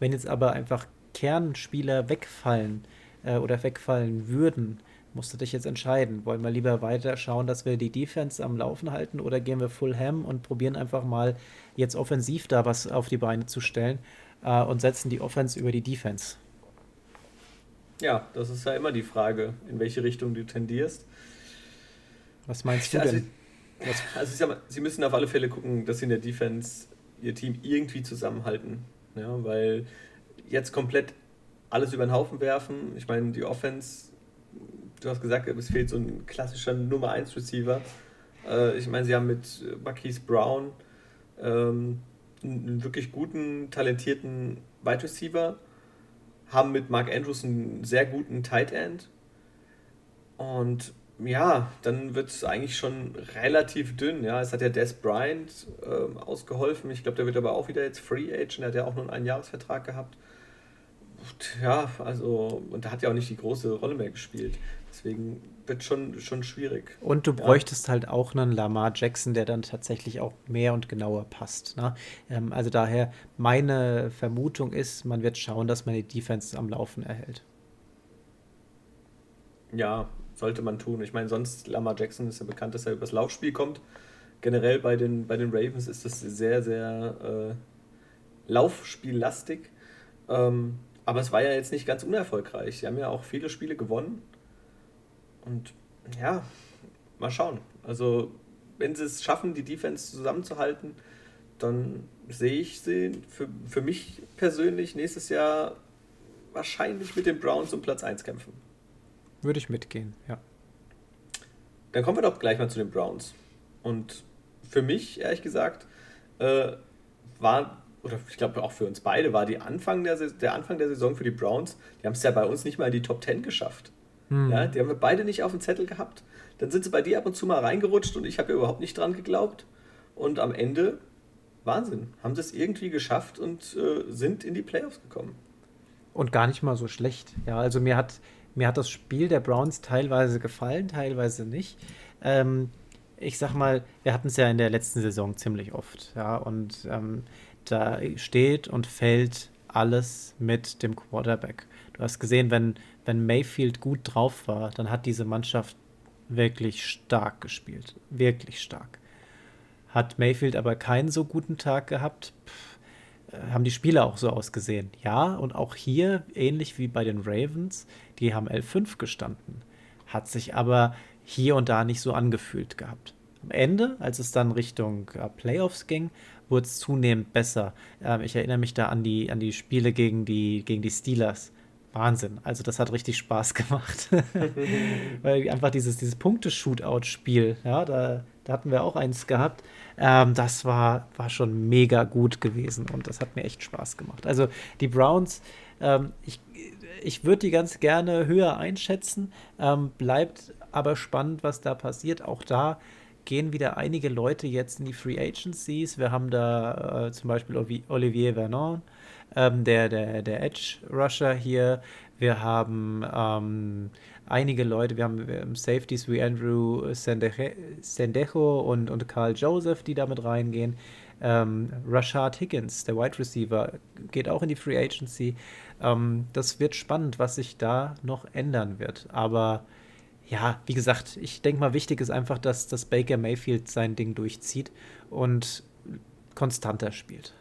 Speaker 2: Wenn jetzt aber einfach Kernspieler wegfallen äh, oder wegfallen würden, musst du dich jetzt entscheiden. Wollen wir lieber weiter schauen, dass wir die Defense am Laufen halten oder gehen wir Full Ham und probieren einfach mal jetzt offensiv da was auf die Beine zu stellen äh, und setzen die Offense über die Defense?
Speaker 1: Ja, das ist ja immer die Frage, in welche Richtung du tendierst.
Speaker 2: Was meinst du also, denn?
Speaker 1: Was? Also ich sag mal, sie müssen auf alle Fälle gucken, dass sie in der Defense ihr Team irgendwie zusammenhalten. Ja, weil jetzt komplett alles über den Haufen werfen. Ich meine, die Offense du hast gesagt, es fehlt so ein klassischer Nummer 1 Receiver. Äh, ich meine, sie haben mit Marquise Brown ähm, einen wirklich guten, talentierten Wide Receiver, haben mit Mark Andrews einen sehr guten Tight End. Und ja, dann wird es eigentlich schon relativ dünn. Ja, es hat ja Des Bryant äh, ausgeholfen. Ich glaube, der wird aber auch wieder jetzt Free Agent. Er hat ja auch nur einen Einjahresvertrag gehabt. Ja, also, und da hat ja auch nicht die große Rolle mehr gespielt. Deswegen wird schon, schon schwierig.
Speaker 2: Und du bräuchtest ja. halt auch einen Lamar Jackson, der dann tatsächlich auch mehr und genauer passt. Ne? Ähm, also daher, meine Vermutung ist, man wird schauen, dass man die Defense am Laufen erhält.
Speaker 1: Ja, sollte man tun. Ich meine, sonst Lamar Jackson ist ja bekannt, dass er übers Laufspiel kommt. Generell bei den, bei den Ravens ist das sehr, sehr äh, Laufspiellastig. Ähm, aber es war ja jetzt nicht ganz unerfolgreich. Sie haben ja auch viele Spiele gewonnen. Und ja, mal schauen. Also, wenn sie es schaffen, die Defense zusammenzuhalten, dann sehe ich sie für, für mich persönlich nächstes Jahr wahrscheinlich mit den Browns um Platz 1 kämpfen.
Speaker 2: Würde ich mitgehen, ja.
Speaker 1: Dann kommen wir doch gleich mal zu den Browns. Und für mich, ehrlich gesagt, äh, war, oder ich glaube auch für uns beide, war die Anfang der, der Anfang der Saison für die Browns, die haben es ja bei uns nicht mal in die Top 10 geschafft. Hm. Ja, die haben wir beide nicht auf dem Zettel gehabt. Dann sind sie bei dir ab und zu mal reingerutscht und ich habe ja überhaupt nicht dran geglaubt. Und am Ende, Wahnsinn, haben sie es irgendwie geschafft und äh, sind in die Playoffs gekommen.
Speaker 2: Und gar nicht mal so schlecht. Ja, also mir hat, mir hat das Spiel der Browns teilweise gefallen, teilweise nicht. Ähm, ich sag mal, wir hatten es ja in der letzten Saison ziemlich oft. Ja, und ähm, da steht und fällt alles mit dem Quarterback. Du hast gesehen, wenn, wenn Mayfield gut drauf war, dann hat diese Mannschaft wirklich stark gespielt. Wirklich stark. Hat Mayfield aber keinen so guten Tag gehabt, pff, haben die Spiele auch so ausgesehen. Ja, und auch hier, ähnlich wie bei den Ravens, die haben L5 gestanden. Hat sich aber hier und da nicht so angefühlt gehabt. Am Ende, als es dann Richtung äh, Playoffs ging, es zunehmend besser. Ähm, ich erinnere mich da an die, an die Spiele gegen die, gegen die Steelers. Wahnsinn. Also das hat richtig Spaß gemacht. Weil einfach dieses, dieses Punkte-Shootout-Spiel, ja, da, da hatten wir auch eins gehabt. Ähm, das war, war schon mega gut gewesen und das hat mir echt Spaß gemacht. Also die Browns, ähm, ich, ich würde die ganz gerne höher einschätzen. Ähm, bleibt aber spannend, was da passiert. Auch da gehen wieder einige Leute jetzt in die Free Agencies. Wir haben da äh, zum Beispiel Olivier Vernon, ähm, der, der, der Edge Rusher hier. Wir haben ähm, einige Leute, wir haben, wir haben, Safeties wie Andrew Sendejo und, und Carl Joseph, die damit reingehen. Ähm, Rashad Higgins, der Wide Receiver, geht auch in die Free Agency. Ähm, das wird spannend, was sich da noch ändern wird. Aber ja, wie gesagt, ich denke mal, wichtig ist einfach, dass, dass Baker Mayfield sein Ding durchzieht und konstanter spielt.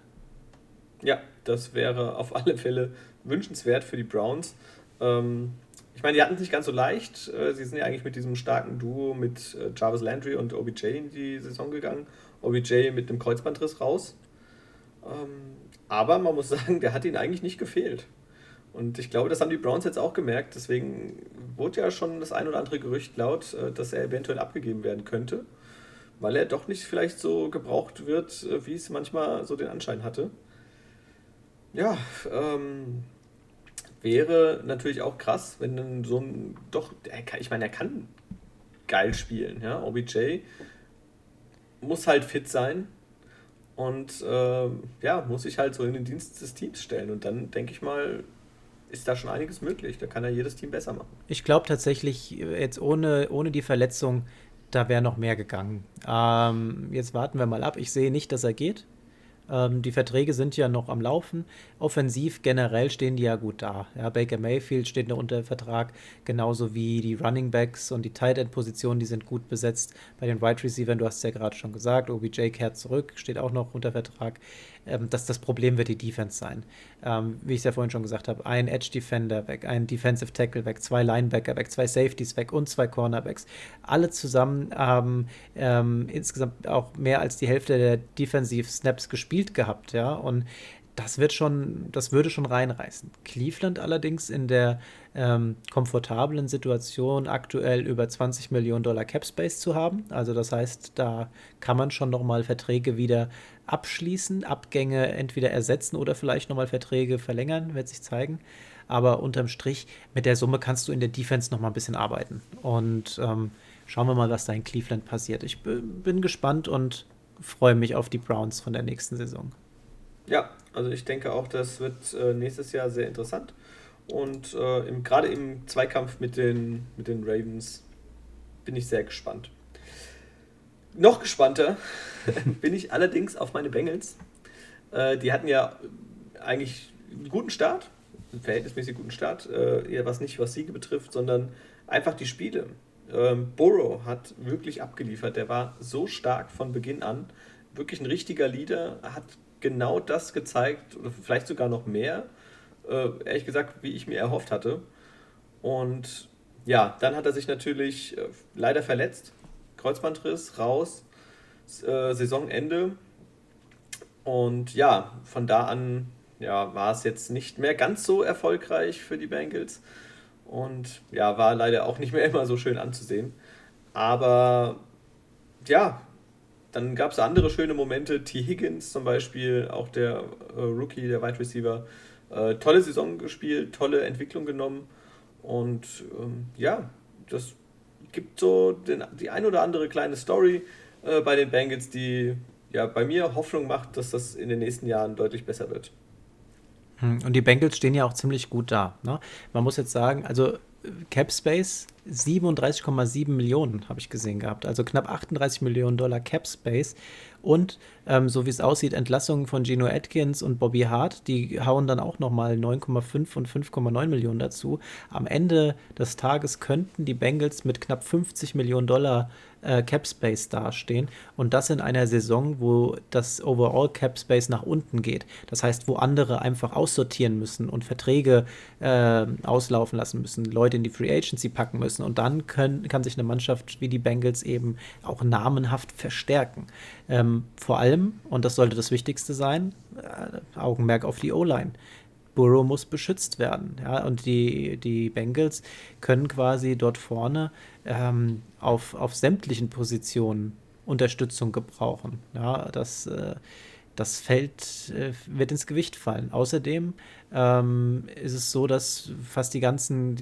Speaker 1: Ja, das wäre auf alle Fälle wünschenswert für die Browns. Ähm, ich meine, die hatten es nicht ganz so leicht. Äh, sie sind ja eigentlich mit diesem starken Duo mit äh, Jarvis Landry und OBJ in die Saison gegangen. OBJ mit einem Kreuzbandriss raus. Ähm, aber man muss sagen, der hat ihnen eigentlich nicht gefehlt. Und ich glaube, das haben die Browns jetzt auch gemerkt. Deswegen wurde ja schon das ein oder andere Gerücht laut, äh, dass er eventuell abgegeben werden könnte, weil er doch nicht vielleicht so gebraucht wird, äh, wie es manchmal so den Anschein hatte. Ja, ähm, wäre natürlich auch krass, wenn dann so ein doch, ich meine, er kann geil spielen, ja. OBJ muss halt fit sein und äh, ja, muss sich halt so in den Dienst des Teams stellen. Und dann denke ich mal, ist da schon einiges möglich. Da kann ja jedes Team besser machen.
Speaker 2: Ich glaube tatsächlich, jetzt ohne, ohne die Verletzung, da wäre noch mehr gegangen. Ähm, jetzt warten wir mal ab. Ich sehe nicht, dass er geht. Ähm, die Verträge sind ja noch am Laufen. Offensiv generell stehen die ja gut da. Ja, Baker Mayfield steht noch unter Vertrag, genauso wie die Running Backs und die Tight End Positionen, die sind gut besetzt. Bei den Wide Receivers, du hast es ja gerade schon gesagt, OBJ kehrt zurück, steht auch noch unter Vertrag. Ähm, das, das Problem wird die Defense sein. Ähm, wie ich es ja vorhin schon gesagt habe, ein Edge Defender weg, ein Defensive Tackle weg, zwei Linebacker weg, zwei Safeties weg und zwei Cornerbacks. Alle zusammen haben ähm, insgesamt auch mehr als die Hälfte der Defensive Snaps gespielt gehabt, ja. Und das wird schon, das würde schon reinreißen. Cleveland allerdings in der ähm, komfortablen Situation, aktuell über 20 Millionen Dollar Cap Space zu haben. Also das heißt, da kann man schon nochmal Verträge wieder abschließen, Abgänge entweder ersetzen oder vielleicht nochmal Verträge verlängern, wird sich zeigen. Aber unterm Strich, mit der Summe kannst du in der Defense nochmal ein bisschen arbeiten. Und ähm, schauen wir mal, was da in Cleveland passiert. Ich bin gespannt und freue mich auf die Browns von der nächsten Saison.
Speaker 1: Ja, also ich denke auch, das wird äh, nächstes Jahr sehr interessant. Und äh, gerade im Zweikampf mit den, mit den Ravens bin ich sehr gespannt. Noch gespannter bin ich allerdings auf meine Bengals. Äh, die hatten ja eigentlich einen guten Start, einen verhältnismäßig guten Start, äh, eher was nicht was Siege betrifft, sondern einfach die Spiele. Ähm, Burrow hat wirklich abgeliefert. Der war so stark von Beginn an. Wirklich ein richtiger Leader, hat genau das gezeigt, oder vielleicht sogar noch mehr, äh, ehrlich gesagt, wie ich mir erhofft hatte. Und ja, dann hat er sich natürlich äh, leider verletzt. Kreuzbandriss, raus, äh, Saisonende. Und ja, von da an ja, war es jetzt nicht mehr ganz so erfolgreich für die Bengals. Und ja, war leider auch nicht mehr immer so schön anzusehen. Aber ja, dann gab es andere schöne Momente. T. Higgins zum Beispiel, auch der äh, Rookie, der Wide Receiver, äh, tolle Saison gespielt, tolle Entwicklung genommen. Und ähm, ja, das gibt so den, die ein oder andere kleine Story äh, bei den Bengals, die ja bei mir Hoffnung macht, dass das in den nächsten Jahren deutlich besser wird.
Speaker 2: Hm, und die Bengals stehen ja auch ziemlich gut da. Ne? Man muss jetzt sagen, also Cap Space 37,7 Millionen, habe ich gesehen gehabt. Also knapp 38 Millionen Dollar Cap Space. Und ähm, so wie es aussieht, Entlassungen von Gino Atkins und Bobby Hart, die hauen dann auch nochmal 9,5 und 5,9 Millionen dazu. Am Ende des Tages könnten die Bengals mit knapp 50 Millionen Dollar äh, Cap Space dastehen. Und das in einer Saison, wo das Overall Cap Space nach unten geht. Das heißt, wo andere einfach aussortieren müssen und Verträge äh, auslaufen lassen müssen, Leute in die Free Agency packen müssen. Und dann können, kann sich eine Mannschaft wie die Bengals eben auch namenhaft verstärken. Ähm, vor allem, und das sollte das Wichtigste sein, äh, Augenmerk auf die O-Line. Burrow muss beschützt werden. Ja, und die, die Bengals können quasi dort vorne ähm, auf, auf sämtlichen Positionen Unterstützung gebrauchen. Ja, das, äh, das Feld äh, wird ins Gewicht fallen. Außerdem ähm, ist es so, dass fast die ganzen,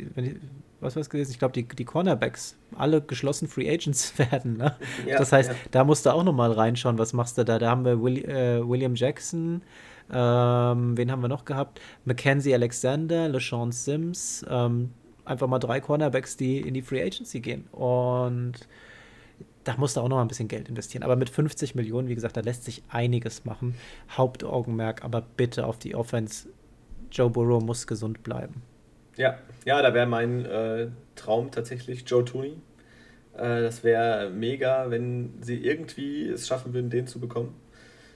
Speaker 2: was war es gewesen? Ich glaube, die, die Cornerbacks alle geschlossen Free Agents werden. Ne? Ja, das heißt, ja. da musst du auch nochmal reinschauen, was machst du da? Da haben wir Will, äh, William Jackson, ähm, wen haben wir noch gehabt? Mackenzie Alexander, LeSean Sims. Ähm, einfach mal drei Cornerbacks, die in die Free Agency gehen. Und da musst du auch noch mal ein bisschen Geld investieren. Aber mit 50 Millionen, wie gesagt, da lässt sich einiges machen. Hauptaugenmerk aber bitte auf die Offense. Joe Burrow muss gesund bleiben.
Speaker 1: Ja, ja, da wäre mein äh, Traum tatsächlich Joe Tooney. Äh, das wäre mega, wenn sie irgendwie es schaffen würden, den zu bekommen.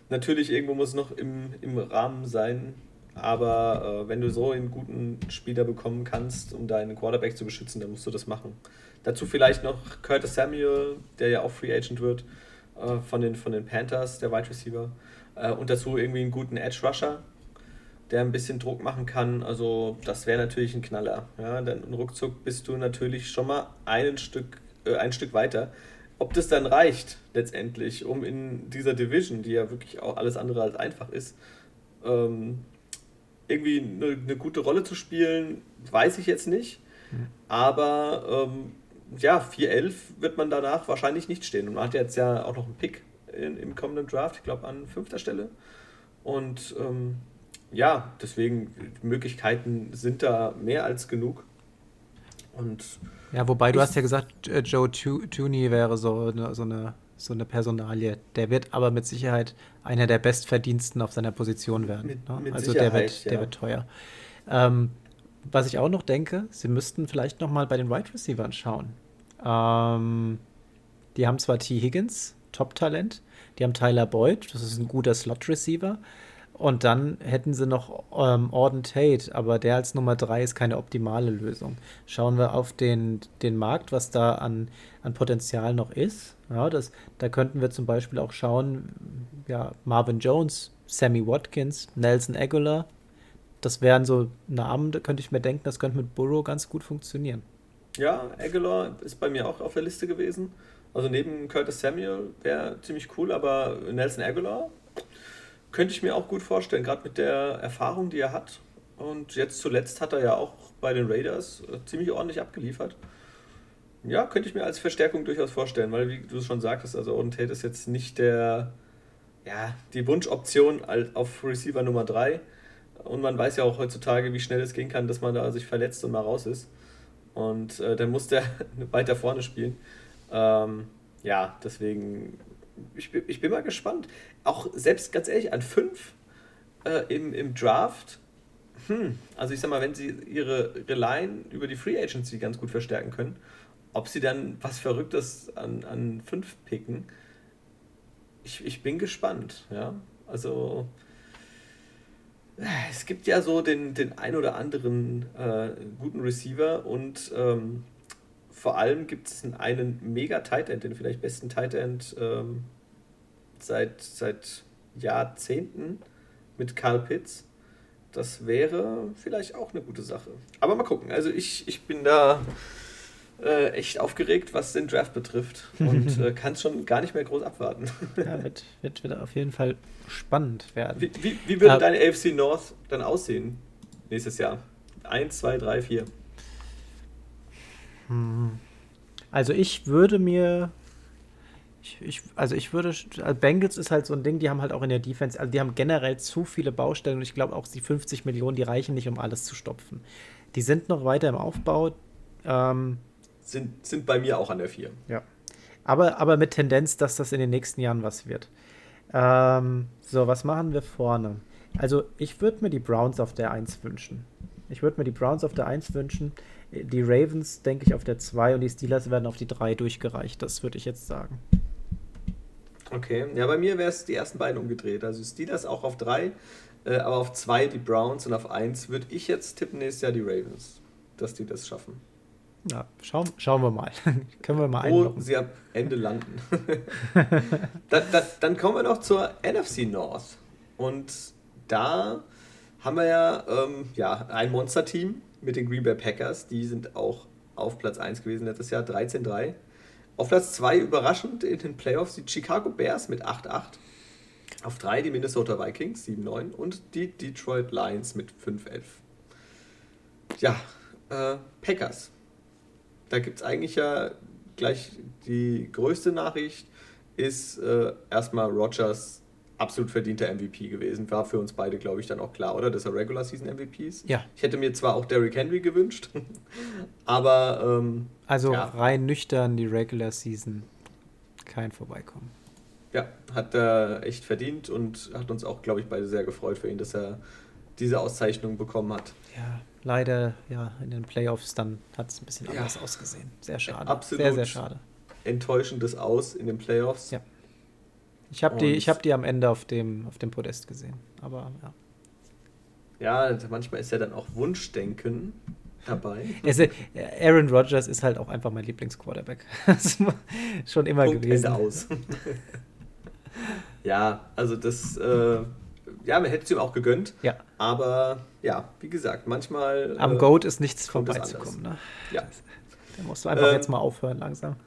Speaker 1: Natürlich, irgendwo muss es noch im, im Rahmen sein, aber äh, wenn du so einen guten Spieler bekommen kannst, um deinen Quarterback zu beschützen, dann musst du das machen. Dazu vielleicht noch Curtis Samuel, der ja auch Free Agent wird, äh, von, den, von den Panthers, der Wide Receiver. Äh, und dazu irgendwie einen guten Edge Rusher, der ein bisschen Druck machen kann. Also das wäre natürlich ein Knaller. Ja? Dann ruckzuck bist du natürlich schon mal ein Stück, äh, ein Stück weiter. Ob das dann reicht letztendlich, um in dieser Division, die ja wirklich auch alles andere als einfach ist, ähm, irgendwie eine, eine, gute Rolle zu spielen, weiß ich jetzt nicht. Mhm. Aber ähm, ja, 4-11 wird man danach wahrscheinlich nicht stehen. Und man hat jetzt ja auch noch einen Pick in, im kommenden Draft, ich glaube an fünfter Stelle. Und ähm, ja, deswegen Möglichkeiten sind da mehr als genug.
Speaker 2: Und ja, wobei du hast ja gesagt, äh, Joe Tooney wäre so eine, so eine so eine Personalie. Der wird aber mit Sicherheit einer der Bestverdiensten auf seiner Position werden. Mit, ne? mit also der wird, ja. der wird teuer. Ähm, was ich auch noch denke, sie müssten vielleicht noch mal bei den Wide Receivers schauen. Ähm, die haben zwar T. Higgins, Top-Talent, die haben Tyler Boyd, das ist ein guter Slot-Receiver, und dann hätten sie noch ähm, Orden Tate, aber der als Nummer 3 ist keine optimale Lösung. Schauen wir auf den, den Markt, was da an, an Potenzial noch ist. Ja, das, da könnten wir zum Beispiel auch schauen, ja, Marvin Jones, Sammy Watkins, Nelson Aguilar. Das wären so Namen, da könnte ich mir denken, das könnte mit Burrow ganz gut funktionieren.
Speaker 1: Ja, Aguilar ist bei mir auch auf der Liste gewesen. Also neben Curtis Samuel wäre ziemlich cool, aber Nelson Aguilar könnte ich mir auch gut vorstellen, gerade mit der Erfahrung, die er hat. Und jetzt zuletzt hat er ja auch bei den Raiders äh, ziemlich ordentlich abgeliefert. Ja, könnte ich mir als Verstärkung durchaus vorstellen, weil, wie du schon sagtest, also Odin Tate ist jetzt nicht der, ja, die Wunschoption auf Receiver Nummer 3. Und man weiß ja auch heutzutage, wie schnell es gehen kann, dass man da sich verletzt und mal raus ist. Und äh, dann muss der weiter vorne spielen. Ähm, ja, deswegen ich, ich bin mal gespannt. Auch selbst ganz ehrlich, an fünf äh, im, im Draft, hm, also ich sag mal, wenn sie ihre, ihre über die Free Agency ganz gut verstärken können, ob sie dann was Verrücktes an, an fünf picken, ich, ich bin gespannt, ja. Also es gibt ja so den, den ein oder anderen äh, guten Receiver und ähm, vor allem gibt es einen mega Tight End, den vielleicht besten Tight End ähm, seit, seit Jahrzehnten mit Karl Pitts. Das wäre vielleicht auch eine gute Sache. Aber mal gucken. Also ich, ich bin da äh, echt aufgeregt, was den Draft betrifft und äh, kann es schon gar nicht mehr groß abwarten.
Speaker 2: ja, wird, wird, wird auf jeden Fall spannend werden.
Speaker 1: Wie, wie, wie würde äh, deine AFC North dann aussehen nächstes Jahr? Eins, zwei, drei, vier.
Speaker 2: Also ich würde mir ich, ich, also ich würde, also Bengals ist halt so ein Ding, die haben halt auch in der Defense, also die haben generell zu viele Baustellen und ich glaube auch die 50 Millionen, die reichen nicht, um alles zu stopfen. Die sind noch weiter im Aufbau. Ähm,
Speaker 1: sind, sind bei mir auch an der 4.
Speaker 2: Ja. Aber, aber mit Tendenz, dass das in den nächsten Jahren was wird. Ähm, so, was machen wir vorne? Also, ich würde mir die Browns auf der 1 wünschen. Ich würde mir die Browns auf der 1 wünschen. Die Ravens, denke ich, auf der 2 und die Steelers werden auf die 3 durchgereicht. Das würde ich jetzt sagen.
Speaker 1: Okay, ja, bei mir wäre es die ersten beiden umgedreht. Also Steelers auch auf 3, äh, aber auf 2 die Browns und auf 1 würde ich jetzt tippen nächstes Jahr die Ravens, dass die das schaffen.
Speaker 2: Ja, schauen, schauen wir mal. Können wir mal
Speaker 1: Wo einloggen. sie am Ende landen. da, da, dann kommen wir noch zur NFC North. Und da haben wir ja, ähm, ja ein Monster-Team mit den Green Bay Packers. Die sind auch auf Platz 1 gewesen letztes Jahr, 13-3. Auf Platz 2 überraschend in den Playoffs die Chicago Bears mit 8-8. Auf 3 die Minnesota Vikings 7-9 und die Detroit Lions mit 5-11. Ja, äh, Packers da gibt es eigentlich ja gleich die größte Nachricht, ist äh, erstmal Rogers absolut verdienter MVP gewesen. War für uns beide, glaube ich, dann auch klar, oder? Dass er Regular Season MVP ist.
Speaker 2: Ja.
Speaker 1: Ich hätte mir zwar auch Derrick Henry gewünscht, aber. Ähm,
Speaker 2: also ja. rein nüchtern die Regular Season kein Vorbeikommen.
Speaker 1: Ja, hat er echt verdient und hat uns auch, glaube ich, beide sehr gefreut für ihn, dass er diese Auszeichnung bekommen hat.
Speaker 2: Ja, leider ja in den Playoffs dann hat es ein bisschen anders ja. ausgesehen. Sehr schade.
Speaker 1: Absolut sehr, sehr schade. Enttäuschendes Aus in den Playoffs.
Speaker 2: Ja. Ich habe die, hab die am Ende auf dem, auf dem Podest gesehen. Aber ja.
Speaker 1: Ja, manchmal ist ja dann auch Wunschdenken dabei.
Speaker 2: Also, Aaron Rodgers ist halt auch einfach mein Lieblingsquarterback. schon immer Punkt gewesen.
Speaker 1: Ende aus. ja, also das äh, ja, man hätte es ihm auch gegönnt.
Speaker 2: Ja.
Speaker 1: Aber ja, wie gesagt, manchmal.
Speaker 2: Am äh, Goat ist nichts vorbeizukommen. Ne?
Speaker 1: Ja.
Speaker 2: Da musst du einfach ähm, jetzt mal aufhören langsam.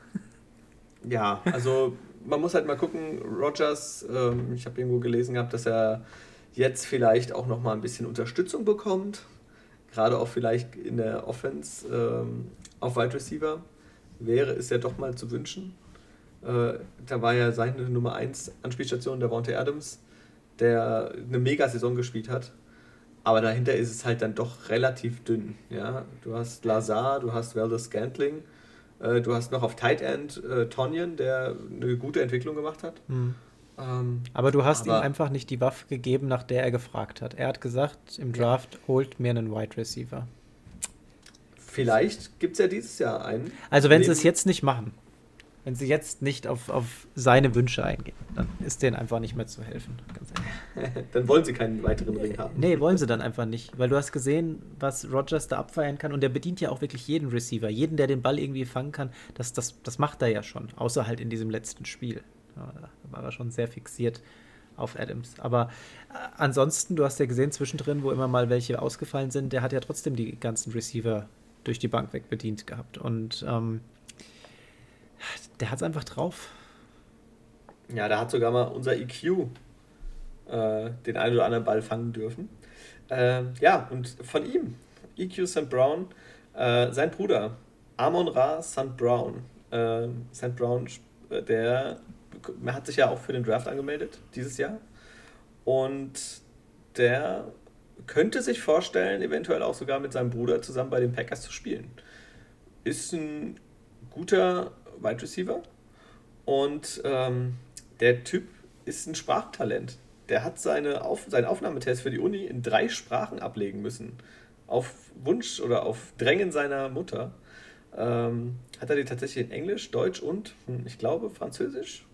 Speaker 1: Ja, also man muss halt mal gucken. Rogers, ähm, ich habe irgendwo gelesen gehabt, dass er jetzt vielleicht auch noch mal ein bisschen Unterstützung bekommt. Gerade auch vielleicht in der Offense ähm, auf Wide Receiver wäre es ja doch mal zu wünschen. Äh, da war ja seine Nummer 1 Anspielstation der Wante Adams der eine Mega-Saison gespielt hat. Aber dahinter ist es halt dann doch relativ dünn. Ja? Du hast Lazar, du hast Valdez Scantling, du hast noch auf Tight End äh, Tonyan, der eine gute Entwicklung gemacht hat.
Speaker 2: Mhm. Ähm, aber du hast aber ihm einfach nicht die Waffe gegeben, nach der er gefragt hat. Er hat gesagt, im Draft ja. holt mir einen Wide Receiver.
Speaker 1: Vielleicht gibt es ja dieses Jahr einen.
Speaker 2: Also wenn sie es jetzt nicht machen, wenn sie jetzt nicht auf, auf seine Wünsche eingehen, dann ist denen einfach nicht mehr zu helfen.
Speaker 1: dann wollen sie keinen weiteren Ring haben.
Speaker 2: Nee, wollen sie dann einfach nicht. Weil du hast gesehen, was Rogers da abfeiern kann und der bedient ja auch wirklich jeden Receiver. Jeden, der den Ball irgendwie fangen kann, das, das, das macht er ja schon. Außer halt in diesem letzten Spiel. Da war er schon sehr fixiert auf Adams. Aber äh, ansonsten, du hast ja gesehen zwischendrin, wo immer mal welche ausgefallen sind, der hat ja trotzdem die ganzen Receiver durch die Bank weg bedient gehabt. Und ähm, der hat es einfach drauf.
Speaker 1: Ja, da hat sogar mal unser EQ äh, den einen oder anderen Ball fangen dürfen. Äh, ja, und von ihm, EQ St. Brown, äh, sein Bruder, Amon Ra St. Brown. Äh, St. Brown, äh, der hat sich ja auch für den Draft angemeldet dieses Jahr. Und der könnte sich vorstellen, eventuell auch sogar mit seinem Bruder zusammen bei den Packers zu spielen. Ist ein guter Wide Receiver. Und ähm, der Typ ist ein Sprachtalent. Der hat seine Auf seinen Aufnahmetest für die Uni in drei Sprachen ablegen müssen. Auf Wunsch oder auf Drängen seiner Mutter. Ähm, hat er die tatsächlich in Englisch, Deutsch und, hm, ich glaube, Französisch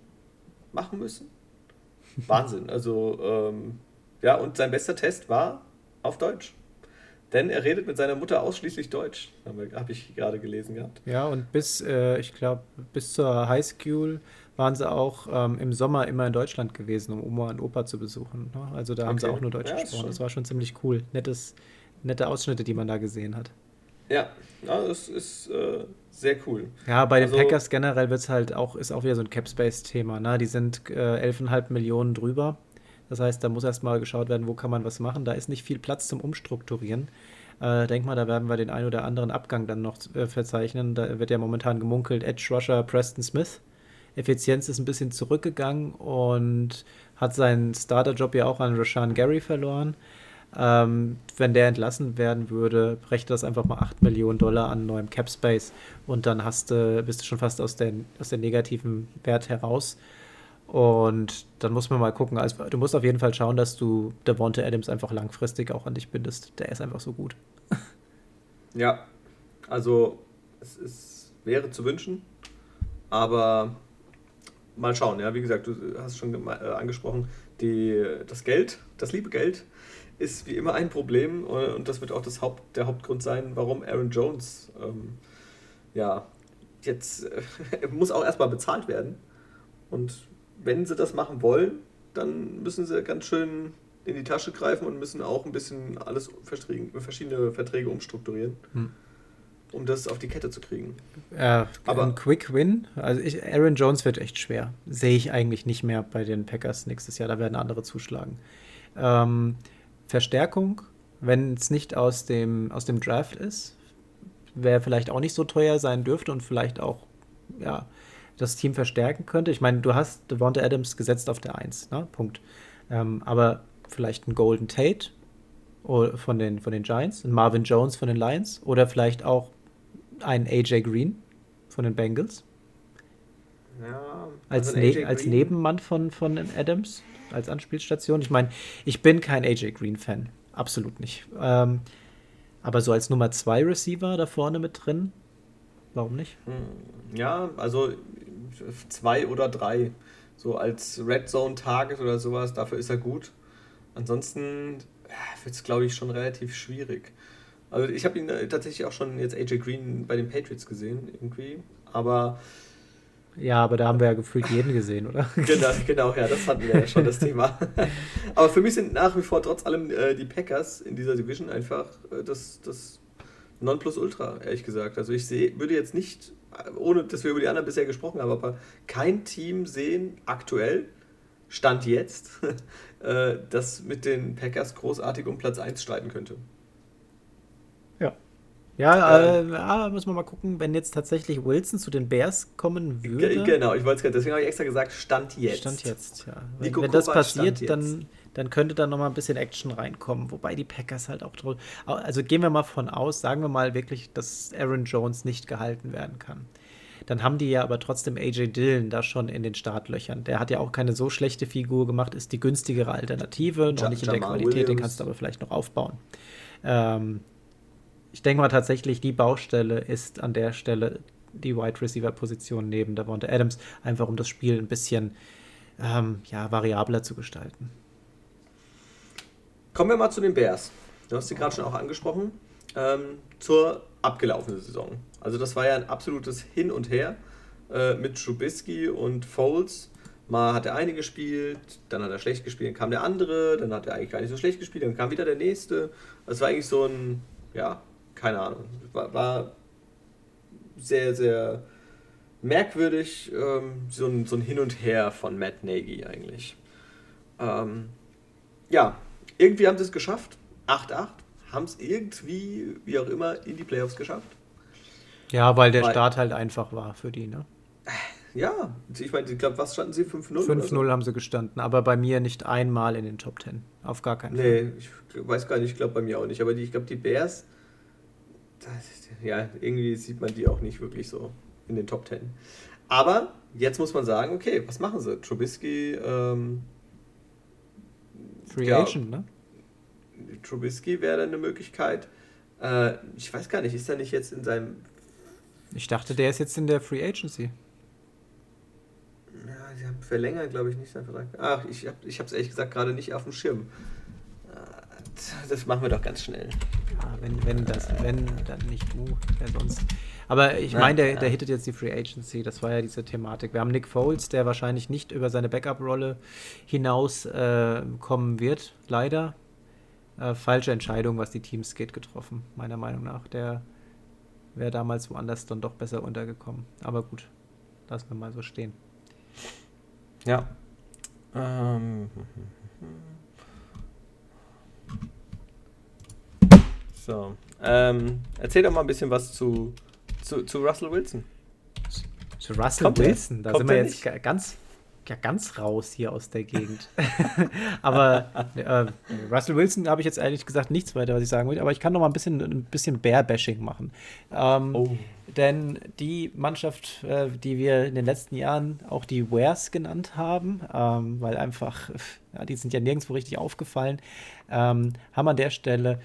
Speaker 1: machen müssen. Wahnsinn. Also, ähm, ja, und sein bester Test war auf Deutsch. Denn er redet mit seiner Mutter ausschließlich Deutsch, habe hab ich gerade gelesen gehabt.
Speaker 2: Ja, und bis, äh, ich glaube, bis zur Highschool waren sie auch ähm, im Sommer immer in Deutschland gewesen, um Oma und Opa zu besuchen. Ne? Also da okay. haben sie auch nur Deutsch ja, gesprochen. Das war schon ziemlich cool. Nettes, nette Ausschnitte, die man da gesehen hat.
Speaker 1: Ja, ja das ist äh, sehr cool.
Speaker 2: Ja, bei also, den Packers generell wird es halt auch, ist auch wieder so ein Cap-Space-Thema. Ne? Die sind äh, 11,5 Millionen drüber. Das heißt, da muss erstmal geschaut werden, wo kann man was machen. Da ist nicht viel Platz zum Umstrukturieren. Äh, denk mal, da werden wir den einen oder anderen Abgang dann noch äh, verzeichnen. Da wird ja momentan gemunkelt, Edge Rusher Preston Smith. Effizienz ist ein bisschen zurückgegangen und hat seinen Starterjob ja auch an Rashan Gary verloren. Ähm, wenn der entlassen werden würde, brächte das einfach mal 8 Millionen Dollar an neuem Cap Space und dann hast du, bist du schon fast aus, den, aus dem negativen Wert heraus. Und dann muss man mal gucken. Also, du musst auf jeden Fall schauen, dass du Devonta Adams einfach langfristig auch an dich bindest. Der ist einfach so gut.
Speaker 1: Ja, also es ist, wäre zu wünschen, aber mal schauen. Ja, wie gesagt, du hast schon äh, angesprochen, die, das Geld, das liebe Geld, ist wie immer ein Problem und das wird auch das Haupt, der Hauptgrund sein, warum Aaron Jones ähm, ja jetzt muss auch erstmal bezahlt werden und wenn sie das machen wollen, dann müssen sie ganz schön in die Tasche greifen und müssen auch ein bisschen alles verschiedene Verträge umstrukturieren, hm. um das auf die Kette zu kriegen.
Speaker 2: Äh, Aber ein Quick Win, also ich, Aaron Jones wird echt schwer. Sehe ich eigentlich nicht mehr bei den Packers nächstes Jahr, da werden andere zuschlagen. Ähm, Verstärkung, wenn es nicht aus dem, aus dem Draft ist, wer vielleicht auch nicht so teuer sein dürfte und vielleicht auch, ja, das Team verstärken könnte. Ich meine, du hast Devonta Adams gesetzt auf der 1, ne? Punkt. Ähm, aber vielleicht ein Golden Tate von den, von den Giants, ein Marvin Jones von den Lions oder vielleicht auch ein AJ Green von den Bengals. Ja, als, also ne als Nebenmann von, von Adams, als Anspielstation. Ich meine, ich bin kein AJ Green-Fan. Absolut nicht. Ähm, aber so als Nummer 2 Receiver da vorne mit drin, warum nicht?
Speaker 1: Hm, ja, also zwei oder drei. So als Red Zone Target oder sowas, dafür ist er gut. Ansonsten wird es, glaube ich, schon relativ schwierig. Also ich habe ihn äh, tatsächlich auch schon jetzt AJ Green bei den Patriots gesehen, irgendwie. Aber.
Speaker 2: Ja, aber da haben wir ja gefühlt jeden gesehen, oder?
Speaker 1: genau, genau, ja, das hatten wir ja schon das Thema. aber für mich sind nach wie vor trotz allem äh, die Packers in dieser Division einfach äh, das, das Nonplusultra, ehrlich gesagt. Also ich sehe, würde jetzt nicht ohne dass wir über die anderen bisher gesprochen haben, aber kein Team sehen aktuell, Stand jetzt, äh, das mit den Packers großartig um Platz 1 streiten könnte.
Speaker 2: Ja. Ja, äh, ja, muss man mal gucken, wenn jetzt tatsächlich Wilson zu den Bears kommen würde.
Speaker 1: Genau, ich wollte es gerade, deswegen habe ich extra gesagt, Stand jetzt.
Speaker 2: Stand jetzt, ja. Wenn, wenn das passiert, dann, dann könnte da nochmal ein bisschen Action reinkommen. Wobei die Packers halt auch toll. Also gehen wir mal von aus, sagen wir mal wirklich, dass Aaron Jones nicht gehalten werden kann. Dann haben die ja aber trotzdem AJ Dillon da schon in den Startlöchern. Der hat ja auch keine so schlechte Figur gemacht, ist die günstigere Alternative, noch ja, nicht in der Qualität, Williams. den kannst du aber vielleicht noch aufbauen. Ähm, ich denke mal tatsächlich, die Baustelle ist an der Stelle die Wide Receiver Position neben der Devonta Adams, einfach um das Spiel ein bisschen ähm, ja, variabler zu gestalten.
Speaker 1: Kommen wir mal zu den Bears. Du hast sie gerade schon auch angesprochen. Ähm, zur abgelaufenen Saison. Also das war ja ein absolutes Hin und Her äh, mit Trubisky und Foles. Mal hat der eine gespielt, dann hat er schlecht gespielt, dann kam der andere, dann hat er eigentlich gar nicht so schlecht gespielt, dann kam wieder der nächste. Das war eigentlich so ein, ja, keine Ahnung, war, war sehr, sehr merkwürdig, ähm, so, ein, so ein Hin und Her von Matt Nagy eigentlich. Ähm, ja, irgendwie haben sie es geschafft. 8-8. Haben es irgendwie, wie auch immer, in die Playoffs geschafft.
Speaker 2: Ja, weil der weil, Start halt einfach war für die, ne?
Speaker 1: Ja, ich meine, ich glaube, was standen sie? 5-0?
Speaker 2: 5-0 so? haben sie gestanden, aber bei mir nicht einmal in den Top 10. Auf gar keinen
Speaker 1: Fall. Nee, ich weiß gar nicht, ich glaube bei mir auch nicht. Aber die, ich glaube, die Bears, das, ja, irgendwie sieht man die auch nicht wirklich so in den Top 10. Aber jetzt muss man sagen, okay, was machen sie? Trubisky, ähm,
Speaker 2: Free ja, Agent, ne?
Speaker 1: Trubisky wäre dann eine Möglichkeit. Äh, ich weiß gar nicht, ist er nicht jetzt in seinem.
Speaker 2: Ich dachte, der ist jetzt in der Free Agency.
Speaker 1: Ja, sie haben verlängert, glaube ich, nicht seinen Vertrag. Ach, ich habe es ehrlich gesagt gerade nicht auf dem Schirm. Äh, das machen wir doch ganz schnell.
Speaker 2: Ja, wenn, wenn das, wenn, dann nicht du, wer sonst. Aber ich meine, der, der hittet jetzt die Free Agency, das war ja diese Thematik. Wir haben Nick Foles, der wahrscheinlich nicht über seine Backup-Rolle hinaus äh, kommen wird, leider. Äh, falsche Entscheidung, was die Teams geht, getroffen, meiner Meinung nach. Der wäre damals woanders dann doch besser untergekommen. Aber gut, lassen wir mal so stehen.
Speaker 1: Ja. Ähm. So. Ähm, erzähl doch mal ein bisschen was zu, zu, zu Russell Wilson.
Speaker 2: Zu Russell Kommt Wilson? Da sind wir jetzt nicht? ganz ja ganz raus hier aus der Gegend. aber äh, Russell Wilson habe ich jetzt ehrlich gesagt nichts weiter, was ich sagen will. Aber ich kann noch mal ein bisschen, ein bisschen Bear-Bashing machen. Ähm, oh. Denn die Mannschaft, äh, die wir in den letzten Jahren auch die Wares genannt haben, ähm, weil einfach, ja, die sind ja nirgendwo richtig aufgefallen, ähm, haben an der Stelle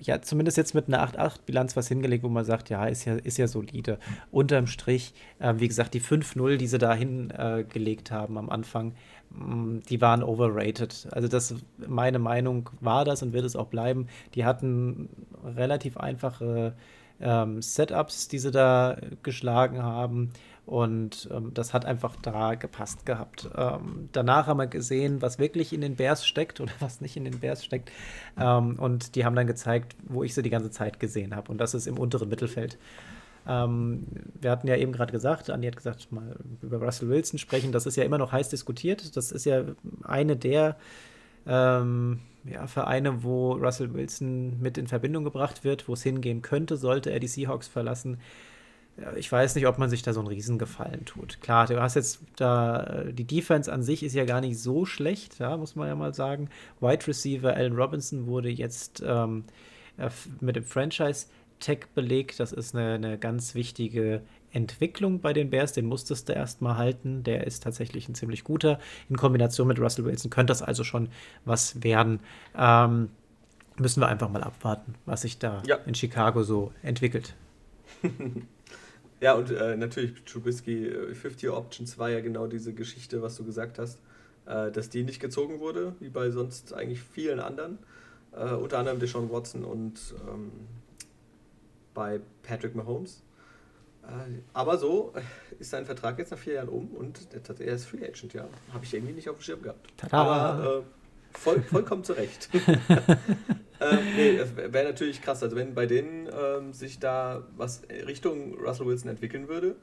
Speaker 2: ja, zumindest jetzt mit einer 8-8-Bilanz was hingelegt, wo man sagt, ja, ist ja, ist ja solide. Unterm Strich, äh, wie gesagt, die 5-0, die sie da hingelegt äh, haben am Anfang, mh, mm, die waren overrated. Also das, meine Meinung war das und wird es auch bleiben. Die hatten relativ einfache ähm, Setups, die sie da geschlagen haben. Und ähm, das hat einfach da gepasst gehabt. Ähm, danach haben wir gesehen, was wirklich in den Bears steckt oder was nicht in den Bears steckt. Ähm, und die haben dann gezeigt, wo ich sie die ganze Zeit gesehen habe. Und das ist im unteren Mittelfeld. Ähm, wir hatten ja eben gerade gesagt, Andi hat gesagt, mal über Russell Wilson sprechen. Das ist ja immer noch heiß diskutiert. Das ist ja eine der ähm, ja, Vereine, wo Russell Wilson mit in Verbindung gebracht wird, wo es hingehen könnte, sollte er die Seahawks verlassen ich weiß nicht, ob man sich da so einen Riesengefallen tut. Klar, du hast jetzt da, äh, die Defense an sich ist ja gar nicht so schlecht, ja, muss man ja mal sagen. Wide Receiver Allen Robinson wurde jetzt ähm, äh, mit dem Franchise-Tag belegt. Das ist eine, eine ganz wichtige Entwicklung bei den Bears, den musstest du erstmal halten. Der ist tatsächlich ein ziemlich guter. In Kombination mit Russell Wilson könnte das also schon was werden. Ähm, müssen wir einfach mal abwarten, was sich da ja. in Chicago so entwickelt.
Speaker 1: Ja, und äh, natürlich Trubisky 50 äh, Options war ja genau diese Geschichte, was du gesagt hast, äh, dass die nicht gezogen wurde, wie bei sonst eigentlich vielen anderen. Äh, unter anderem Deshaun Watson und ähm, bei Patrick Mahomes. Äh, aber so ist sein Vertrag jetzt nach vier Jahren um und er ist Free Agent, ja. Habe ich irgendwie nicht auf dem Schirm gehabt. Tada. Aber äh, voll, vollkommen zurecht. ähm, nee, das wäre natürlich krass. Also wenn bei denen ähm, sich da was Richtung Russell Wilson entwickeln würde,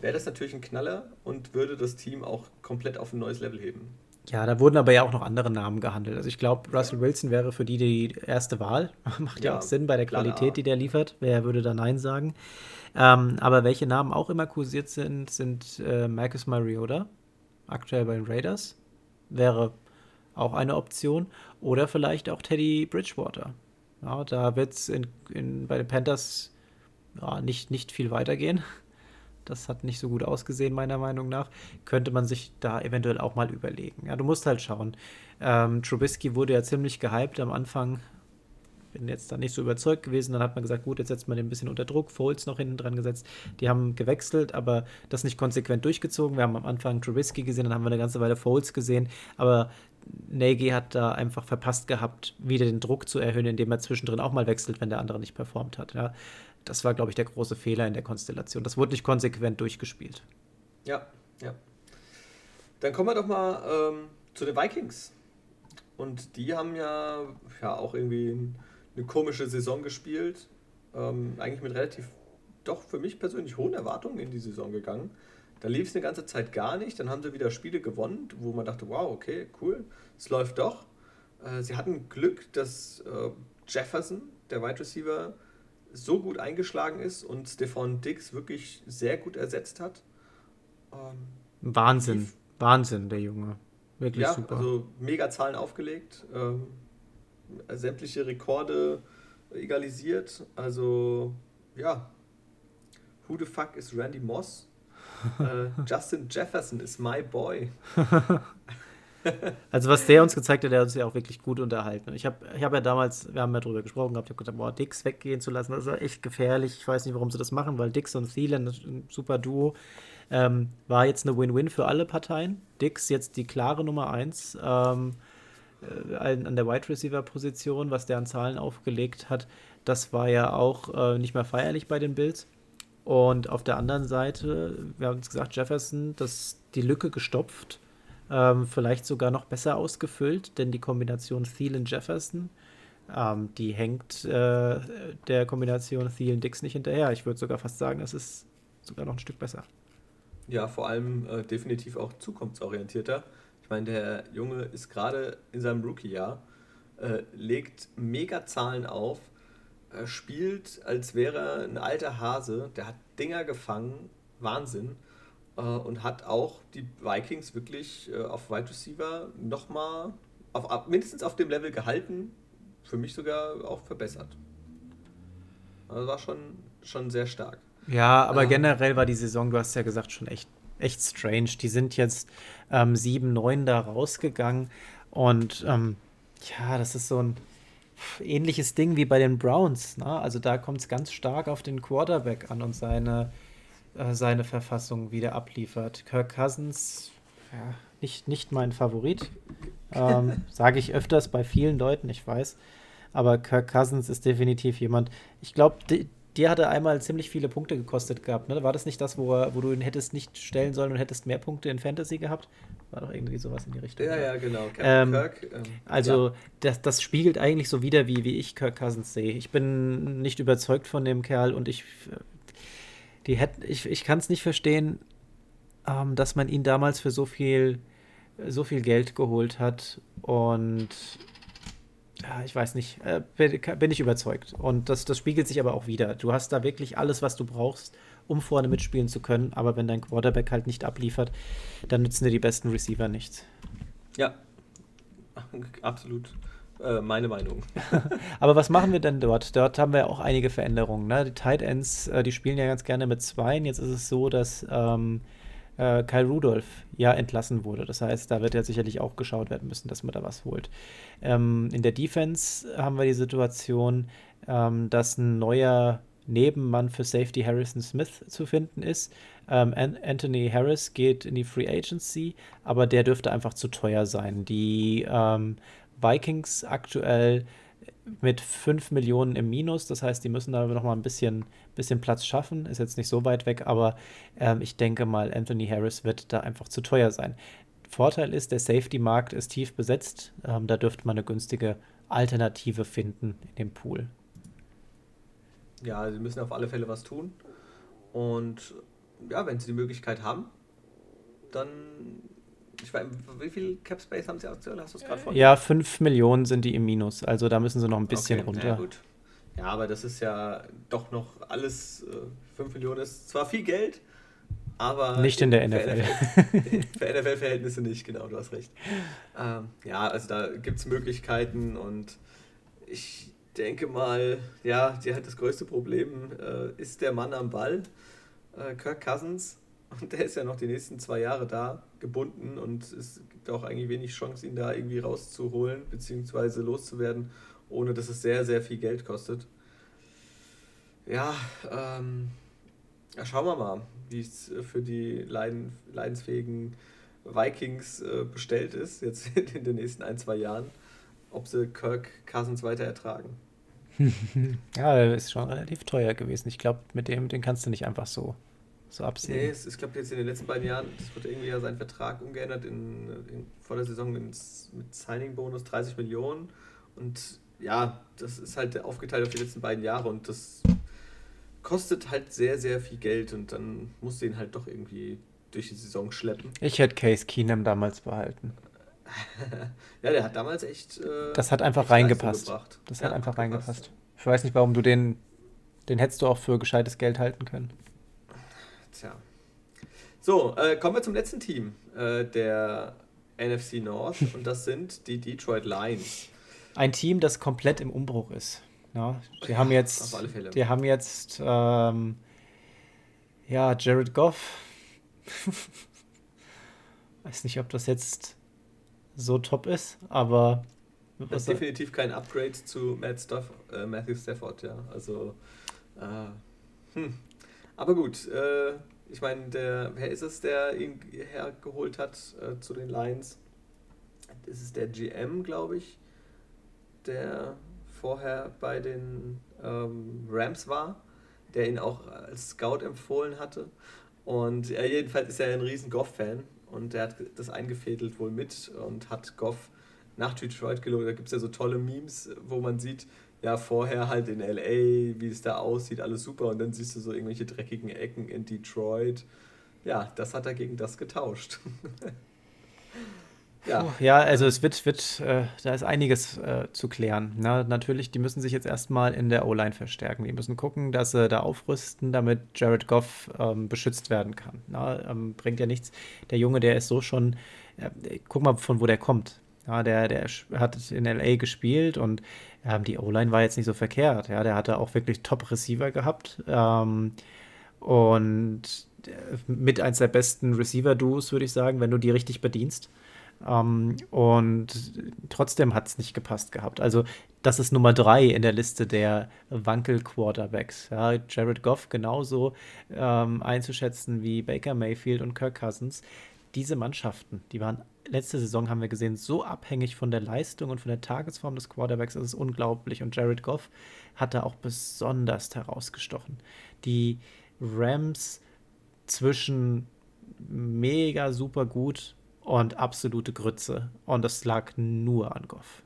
Speaker 1: wäre das natürlich ein Knaller und würde das Team auch komplett auf ein neues Level heben.
Speaker 2: Ja, da wurden aber ja auch noch andere Namen gehandelt. Also ich glaube, Russell. Wilson wäre für die die erste Wahl. Macht ja, ja, auch Sinn bei der Qualität, die der liefert. Wer würde da Nein sagen? Ähm, aber welche Namen auch immer kursiert sind, sind äh, Marcus Mariota, aktuell bei den Raiders. Wäre auch eine Option. Oder vielleicht auch Teddy Bridgewater. Ja, da wird es bei den Panthers ja, nicht, nicht viel weitergehen. Das hat nicht so gut ausgesehen, meiner Meinung nach. Könnte man sich da eventuell auch mal überlegen. Ja, du musst halt schauen. Ähm, Trubisky wurde ja ziemlich gehypt am Anfang bin jetzt da nicht so überzeugt gewesen. Dann hat man gesagt, gut, jetzt setzt man den ein bisschen unter Druck. Foles noch hinten dran gesetzt. Die haben gewechselt, aber das nicht konsequent durchgezogen. Wir haben am Anfang Trubisky gesehen, dann haben wir eine ganze Weile Foles gesehen. Aber Nagy hat da einfach verpasst gehabt, wieder den Druck zu erhöhen, indem er zwischendrin auch mal wechselt, wenn der andere nicht performt hat. Ja. Das war, glaube ich, der große Fehler in der Konstellation. Das wurde nicht konsequent durchgespielt.
Speaker 1: Ja, ja. Dann kommen wir doch mal ähm, zu den Vikings. Und die haben ja, ja auch irgendwie eine komische Saison gespielt. Ähm, eigentlich mit relativ, doch für mich persönlich hohen Erwartungen in die Saison gegangen. Da lief es eine ganze Zeit gar nicht. Dann haben sie wieder Spiele gewonnen, wo man dachte, wow, okay, cool, es läuft doch. Äh, sie hatten Glück, dass äh, Jefferson, der Wide Receiver, so gut eingeschlagen ist und Stefan Dix wirklich sehr gut ersetzt hat.
Speaker 2: Ähm, Wahnsinn, lief, Wahnsinn, der Junge. Wirklich
Speaker 1: ja, super. Also mega Zahlen aufgelegt. Ähm, sämtliche Rekorde egalisiert. Also, ja. Who the fuck is Randy Moss? Äh, Justin Jefferson is my boy.
Speaker 2: also was der uns gezeigt hat, der hat uns ja auch wirklich gut unterhalten. Ich habe ich hab ja damals, wir haben ja darüber gesprochen gehabt, ich habe gesagt, boah, Dix weggehen zu lassen, das ist echt gefährlich. Ich weiß nicht, warum sie das machen, weil Dix und Thielen, ein super Duo, ähm, war jetzt eine Win-Win für alle Parteien. Dix jetzt die klare Nummer 1. Ähm, äh, an der Wide Receiver Position, was der an Zahlen aufgelegt hat, das war ja auch äh, nicht mehr feierlich bei den Bills. Und auf der anderen Seite, wir haben es gesagt, Jefferson, das die Lücke gestopft, ähm, vielleicht sogar noch besser ausgefüllt, denn die Kombination Thielen-Jefferson, ähm, die hängt äh, der Kombination Thielen-Dix nicht hinterher. Ich würde sogar fast sagen, es ist sogar noch ein Stück besser.
Speaker 1: Ja, vor allem äh, definitiv auch zukunftsorientierter meine, der Junge ist gerade in seinem Rookie-Jahr, äh, legt mega Zahlen auf, spielt, als wäre er ein alter Hase, der hat Dinger gefangen, Wahnsinn. äh, und hat auch die Vikings wirklich äh, auf Wide Receiver nochmal auf, auf, mindestens auf dem Level gehalten, für mich sogar auch verbessert. Also war schon, schon sehr stark.
Speaker 2: Ja, aber ähm, generell war die Saison, du hast ja gesagt, schon echt, echt strange. Die sind jetzt ähm, 7-9 da rausgegangen und ähm, ja, das ist so ein ähnliches Ding wie bei den Browns. Ne? Also da kommt es ganz stark auf den Quarterback an und seine, äh, seine Verfassung, wie der abliefert. Kirk Cousins, ja, nicht, nicht mein Favorit. Ähm, Sage ich öfters bei vielen Leuten, ich weiß. Aber Kirk Cousins ist definitiv jemand, ich glaube, dir hatte einmal ziemlich viele Punkte gekostet gehabt. Ne? War das nicht das, wo, wo du ihn hättest nicht stellen sollen und hättest mehr Punkte in Fantasy gehabt? War doch irgendwie sowas in die Richtung.
Speaker 1: Ja, ja, genau.
Speaker 2: Ähm, Kirk, ähm, also ja. das, das spiegelt eigentlich so wieder, wie, wie ich Kirk Cousins sehe. Ich bin nicht überzeugt von dem Kerl und ich, die ich, ich kann es nicht verstehen, ähm, dass man ihn damals für so viel so viel Geld geholt hat und ich weiß nicht, äh, bin ich überzeugt. Und das, das spiegelt sich aber auch wieder. Du hast da wirklich alles, was du brauchst, um vorne mitspielen zu können. Aber wenn dein Quarterback halt nicht abliefert, dann nützen dir die besten Receiver nichts.
Speaker 1: Ja, absolut. Äh, meine Meinung.
Speaker 2: aber was machen wir denn dort? Dort haben wir auch einige Veränderungen. Ne? Die Tight Ends, äh, die spielen ja ganz gerne mit Zweien. Jetzt ist es so, dass ähm, äh, Kyle Rudolph ja entlassen wurde. Das heißt, da wird ja sicherlich auch geschaut werden müssen, dass man da was holt. Ähm, in der Defense haben wir die Situation, ähm, dass ein neuer Nebenmann für Safety Harrison Smith zu finden ist. Ähm, Anthony Harris geht in die Free Agency, aber der dürfte einfach zu teuer sein. Die ähm, Vikings aktuell mit 5 Millionen im Minus. Das heißt, die müssen da noch mal ein bisschen, bisschen Platz schaffen. Ist jetzt nicht so weit weg, aber ähm, ich denke mal, Anthony Harris wird da einfach zu teuer sein. Vorteil ist, der Safety-Markt ist tief besetzt. Ähm, da dürfte man eine günstige Alternative finden in dem Pool.
Speaker 1: Ja, sie müssen auf alle Fälle was tun. Und ja, wenn sie die Möglichkeit haben, dann ich weiß, wie viel Cap Space haben sie aktuell? Hast du es gerade
Speaker 2: vor? Ja, 5 Millionen sind die im Minus. Also da müssen sie noch ein bisschen okay, runter.
Speaker 1: Ja, gut. Ja, aber das ist ja doch noch alles. Äh, 5 Millionen ist zwar viel Geld, aber.
Speaker 2: Nicht in der NFL.
Speaker 1: für NFL-Verhältnisse nicht, genau, du hast recht. Ähm, ja, also da gibt es Möglichkeiten und ich denke mal, ja, die hat das größte Problem äh, ist der Mann am Ball, äh, Kirk Cousins. Und der ist ja noch die nächsten zwei Jahre da gebunden und es gibt auch eigentlich wenig Chance, ihn da irgendwie rauszuholen bzw. loszuwerden, ohne dass es sehr, sehr viel Geld kostet. Ja, ähm, ja schauen wir mal, wie es für die leiden, leidensfähigen Vikings äh, bestellt ist, jetzt in den nächsten ein, zwei Jahren, ob sie Kirk Cousins weiter ertragen.
Speaker 2: ja, ist schon relativ teuer gewesen. Ich glaube, mit dem, den kannst du nicht einfach so so absehen.
Speaker 1: Nee, es, ich glaube jetzt in den letzten beiden Jahren, das wird irgendwie ja sein Vertrag umgeändert in, in vor der Saison ins, mit Signing-Bonus 30 Millionen und ja, das ist halt aufgeteilt auf die letzten beiden Jahre und das kostet halt sehr, sehr viel Geld und dann musst du ihn halt doch irgendwie durch die Saison schleppen.
Speaker 2: Ich hätte Case Keenum damals behalten.
Speaker 1: ja, der hat damals echt.
Speaker 2: Äh, das hat einfach reingepasst. Das ja, hat einfach reingepasst. Ich weiß nicht, warum du den. Den hättest du auch für gescheites Geld halten können.
Speaker 1: Tja. So, äh, kommen wir zum letzten Team äh, der NFC North und das sind die Detroit Lions.
Speaker 2: Ein Team, das komplett im Umbruch ist. Ja, die haben jetzt, Auf alle Fälle. Die haben jetzt, ähm, ja, Jared Goff. Weiß nicht, ob das jetzt so top ist, aber.
Speaker 1: Das ist definitiv kein Upgrade zu Matt Staff, äh, Matthew Stafford, ja. Also, äh, hm, aber gut, äh, ich meine, der, wer ist es, der ihn hergeholt hat äh, zu den Lions? Das ist der GM, glaube ich, der vorher bei den ähm, Rams war, der ihn auch als Scout empfohlen hatte. Und äh, jedenfalls ist er ein riesen Goff-Fan und er hat das eingefädelt wohl mit und hat Goff nach Detroit gelogen. Da gibt es ja so tolle Memes, wo man sieht, ja, vorher halt in LA, wie es da aussieht, alles super. Und dann siehst du so irgendwelche dreckigen Ecken in Detroit. Ja, das hat er gegen das getauscht.
Speaker 2: Ja. ja, also es wird, wird äh, da ist einiges äh, zu klären. Na, natürlich, die müssen sich jetzt erstmal in der O-Line verstärken. Die müssen gucken, dass sie da aufrüsten, damit Jared Goff ähm, beschützt werden kann. Na, ähm, bringt ja nichts. Der Junge, der ist so schon, äh, guck mal, von wo der kommt. Ja, der, der hat in LA gespielt und ähm, die O-Line war jetzt nicht so verkehrt. Ja, der hatte auch wirklich Top-Receiver gehabt. Ähm, und äh, mit eins der besten Receiver-Duos, würde ich sagen, wenn du die richtig bedienst. Ähm, und trotzdem hat es nicht gepasst gehabt. Also, das ist Nummer drei in der Liste der Wankel-Quarterbacks. Ja, Jared Goff genauso ähm, einzuschätzen wie Baker Mayfield und Kirk Cousins. Diese Mannschaften, die waren letzte Saison, haben wir gesehen, so abhängig von der Leistung und von der Tagesform des Quarterbacks, das ist unglaublich. Und Jared Goff hat da auch besonders herausgestochen. Die Rams zwischen mega super gut und absolute Grütze. Und das lag nur an Goff.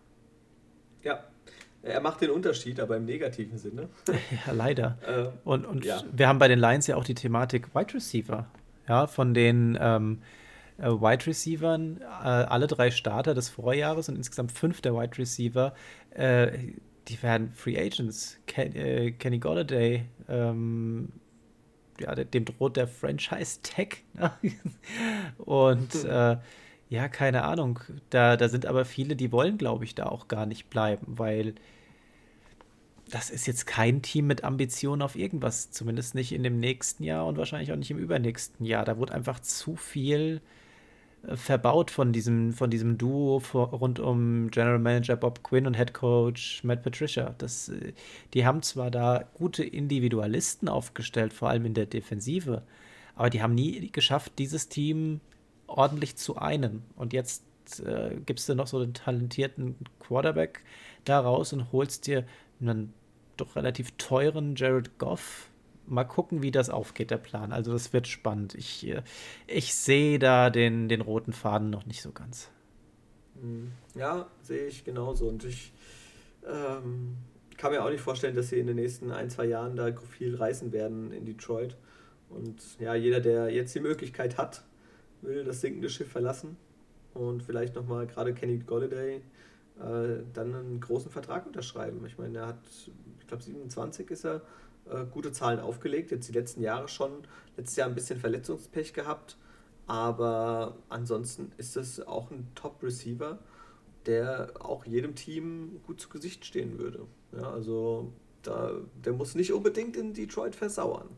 Speaker 1: Ja, er macht den Unterschied, aber im negativen Sinne.
Speaker 2: ja, leider. Äh, und und ja. wir haben bei den Lions ja auch die Thematik Wide Receiver. Ja, von den ähm, äh, Wide Receivern, äh, alle drei Starter des Vorjahres und insgesamt fünf der Wide Receiver, äh, die werden Free Agents. Ken, äh, Kenny Golladay, ähm, ja, dem droht der Franchise-Tag. Ne? Und äh, ja, keine Ahnung. Da, da sind aber viele, die wollen, glaube ich, da auch gar nicht bleiben, weil das ist jetzt kein Team mit Ambitionen auf irgendwas, zumindest nicht in dem nächsten Jahr und wahrscheinlich auch nicht im übernächsten Jahr. Da wurde einfach zu viel verbaut von diesem, von diesem Duo vor, rund um General Manager Bob Quinn und Head Coach Matt Patricia. Das, äh, die haben zwar da gute Individualisten aufgestellt, vor allem in der Defensive, aber die haben nie geschafft, dieses Team ordentlich zu einen. Und jetzt äh, gibst du noch so einen talentierten Quarterback da raus und holst dir einen doch relativ teuren Jared Goff mal gucken, wie das aufgeht, der Plan. Also das wird spannend. Ich, äh, ich sehe da den, den roten Faden noch nicht so ganz.
Speaker 1: Hm. Ja, sehe ich genauso. Und ich ähm, kann mir auch nicht vorstellen, dass sie in den nächsten ein, zwei Jahren da viel reißen werden in Detroit. Und ja, jeder, der jetzt die Möglichkeit hat, will das sinkende Schiff verlassen und vielleicht nochmal gerade Kenny Golladay äh, dann einen großen Vertrag unterschreiben. Ich meine, er hat, ich glaube 27 ist er, äh, gute Zahlen aufgelegt, jetzt die letzten Jahre schon, letztes Jahr ein bisschen Verletzungspech gehabt, aber ansonsten ist es auch ein Top-Receiver, der auch jedem Team gut zu Gesicht stehen würde. Ja, also da, der muss nicht unbedingt in Detroit versauern.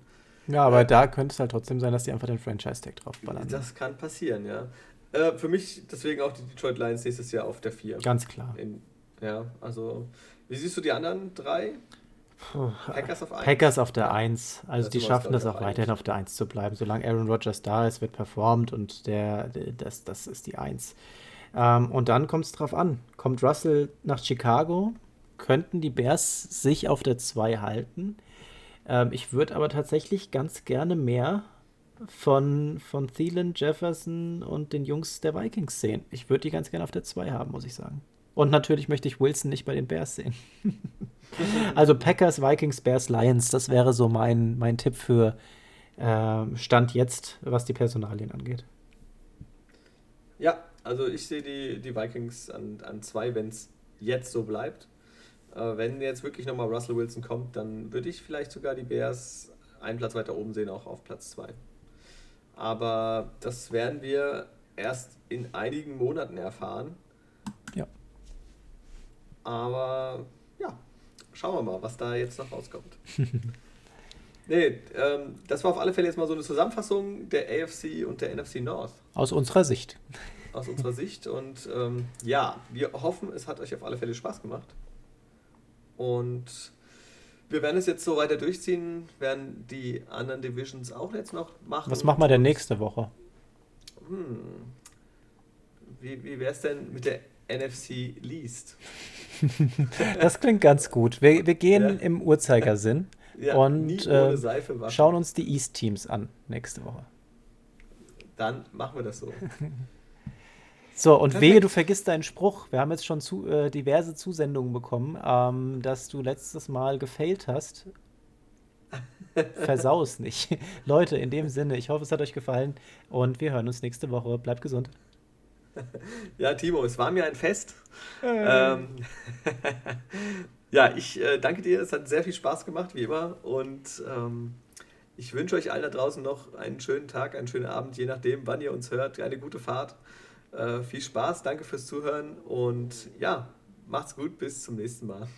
Speaker 2: Ja, aber äh, da könnte es halt trotzdem sein, dass die einfach den Franchise-Tag draufballern.
Speaker 1: Das kann passieren, ja. Äh, für mich deswegen auch die Detroit Lions nächstes Jahr auf der 4.
Speaker 2: Ganz klar.
Speaker 1: In, ja, also wie siehst du die anderen drei?
Speaker 2: Packers auf 1. Packers auf der 1. Also das die schaffen das auch weiterhin auf der 1 zu bleiben. Solange Aaron Rodgers da ist, wird performt und der, der das, das ist die 1. Ähm, und dann kommt es drauf an. Kommt Russell nach Chicago? Könnten die Bears sich auf der 2 halten? Ähm, ich würde aber tatsächlich ganz gerne mehr von, von Thielen, Jefferson und den Jungs der Vikings sehen. Ich würde die ganz gerne auf der 2 haben, muss ich sagen. Und natürlich möchte ich Wilson nicht bei den Bears sehen. also Packers, Vikings, Bears, Lions, das wäre so mein, mein Tipp für äh, Stand jetzt, was die Personalien angeht.
Speaker 1: Ja, also ich sehe die, die Vikings an, an zwei, wenn es jetzt so bleibt. Äh, wenn jetzt wirklich nochmal Russell Wilson kommt, dann würde ich vielleicht sogar die Bears einen Platz weiter oben sehen, auch auf Platz zwei. Aber das werden wir erst in einigen Monaten erfahren. Aber ja, schauen wir mal, was da jetzt noch rauskommt. nee, ähm, das war auf alle Fälle jetzt mal so eine Zusammenfassung der AFC und der NFC North.
Speaker 2: Aus unserer Sicht.
Speaker 1: Aus unserer Sicht. Und ähm, ja, wir hoffen, es hat euch auf alle Fälle Spaß gemacht. Und wir werden es jetzt so weiter durchziehen, werden die anderen Divisions auch jetzt noch machen.
Speaker 2: Was machen wir denn nächste Woche?
Speaker 1: Hm. Wie, wie wäre es denn mit der NFC Least.
Speaker 2: das klingt ganz gut. Wir, wir gehen ja. im Uhrzeigersinn ja, und äh, schauen uns die East-Teams an nächste Woche.
Speaker 1: Dann machen wir das so.
Speaker 2: So, und Perfekt. wehe, du vergisst deinen Spruch. Wir haben jetzt schon zu, äh, diverse Zusendungen bekommen, ähm, dass du letztes Mal gefailt hast. Versau es nicht. Leute, in dem Sinne, ich hoffe, es hat euch gefallen und wir hören uns nächste Woche. Bleibt gesund.
Speaker 1: ja, Timo, es war mir ein Fest. Ähm, ja, ich äh, danke dir. Es hat sehr viel Spaß gemacht, wie immer. Und ähm, ich wünsche euch allen da draußen noch einen schönen Tag, einen schönen Abend, je nachdem, wann ihr uns hört. Eine gute Fahrt. Äh, viel Spaß, danke fürs Zuhören und ja, macht's gut, bis zum nächsten Mal.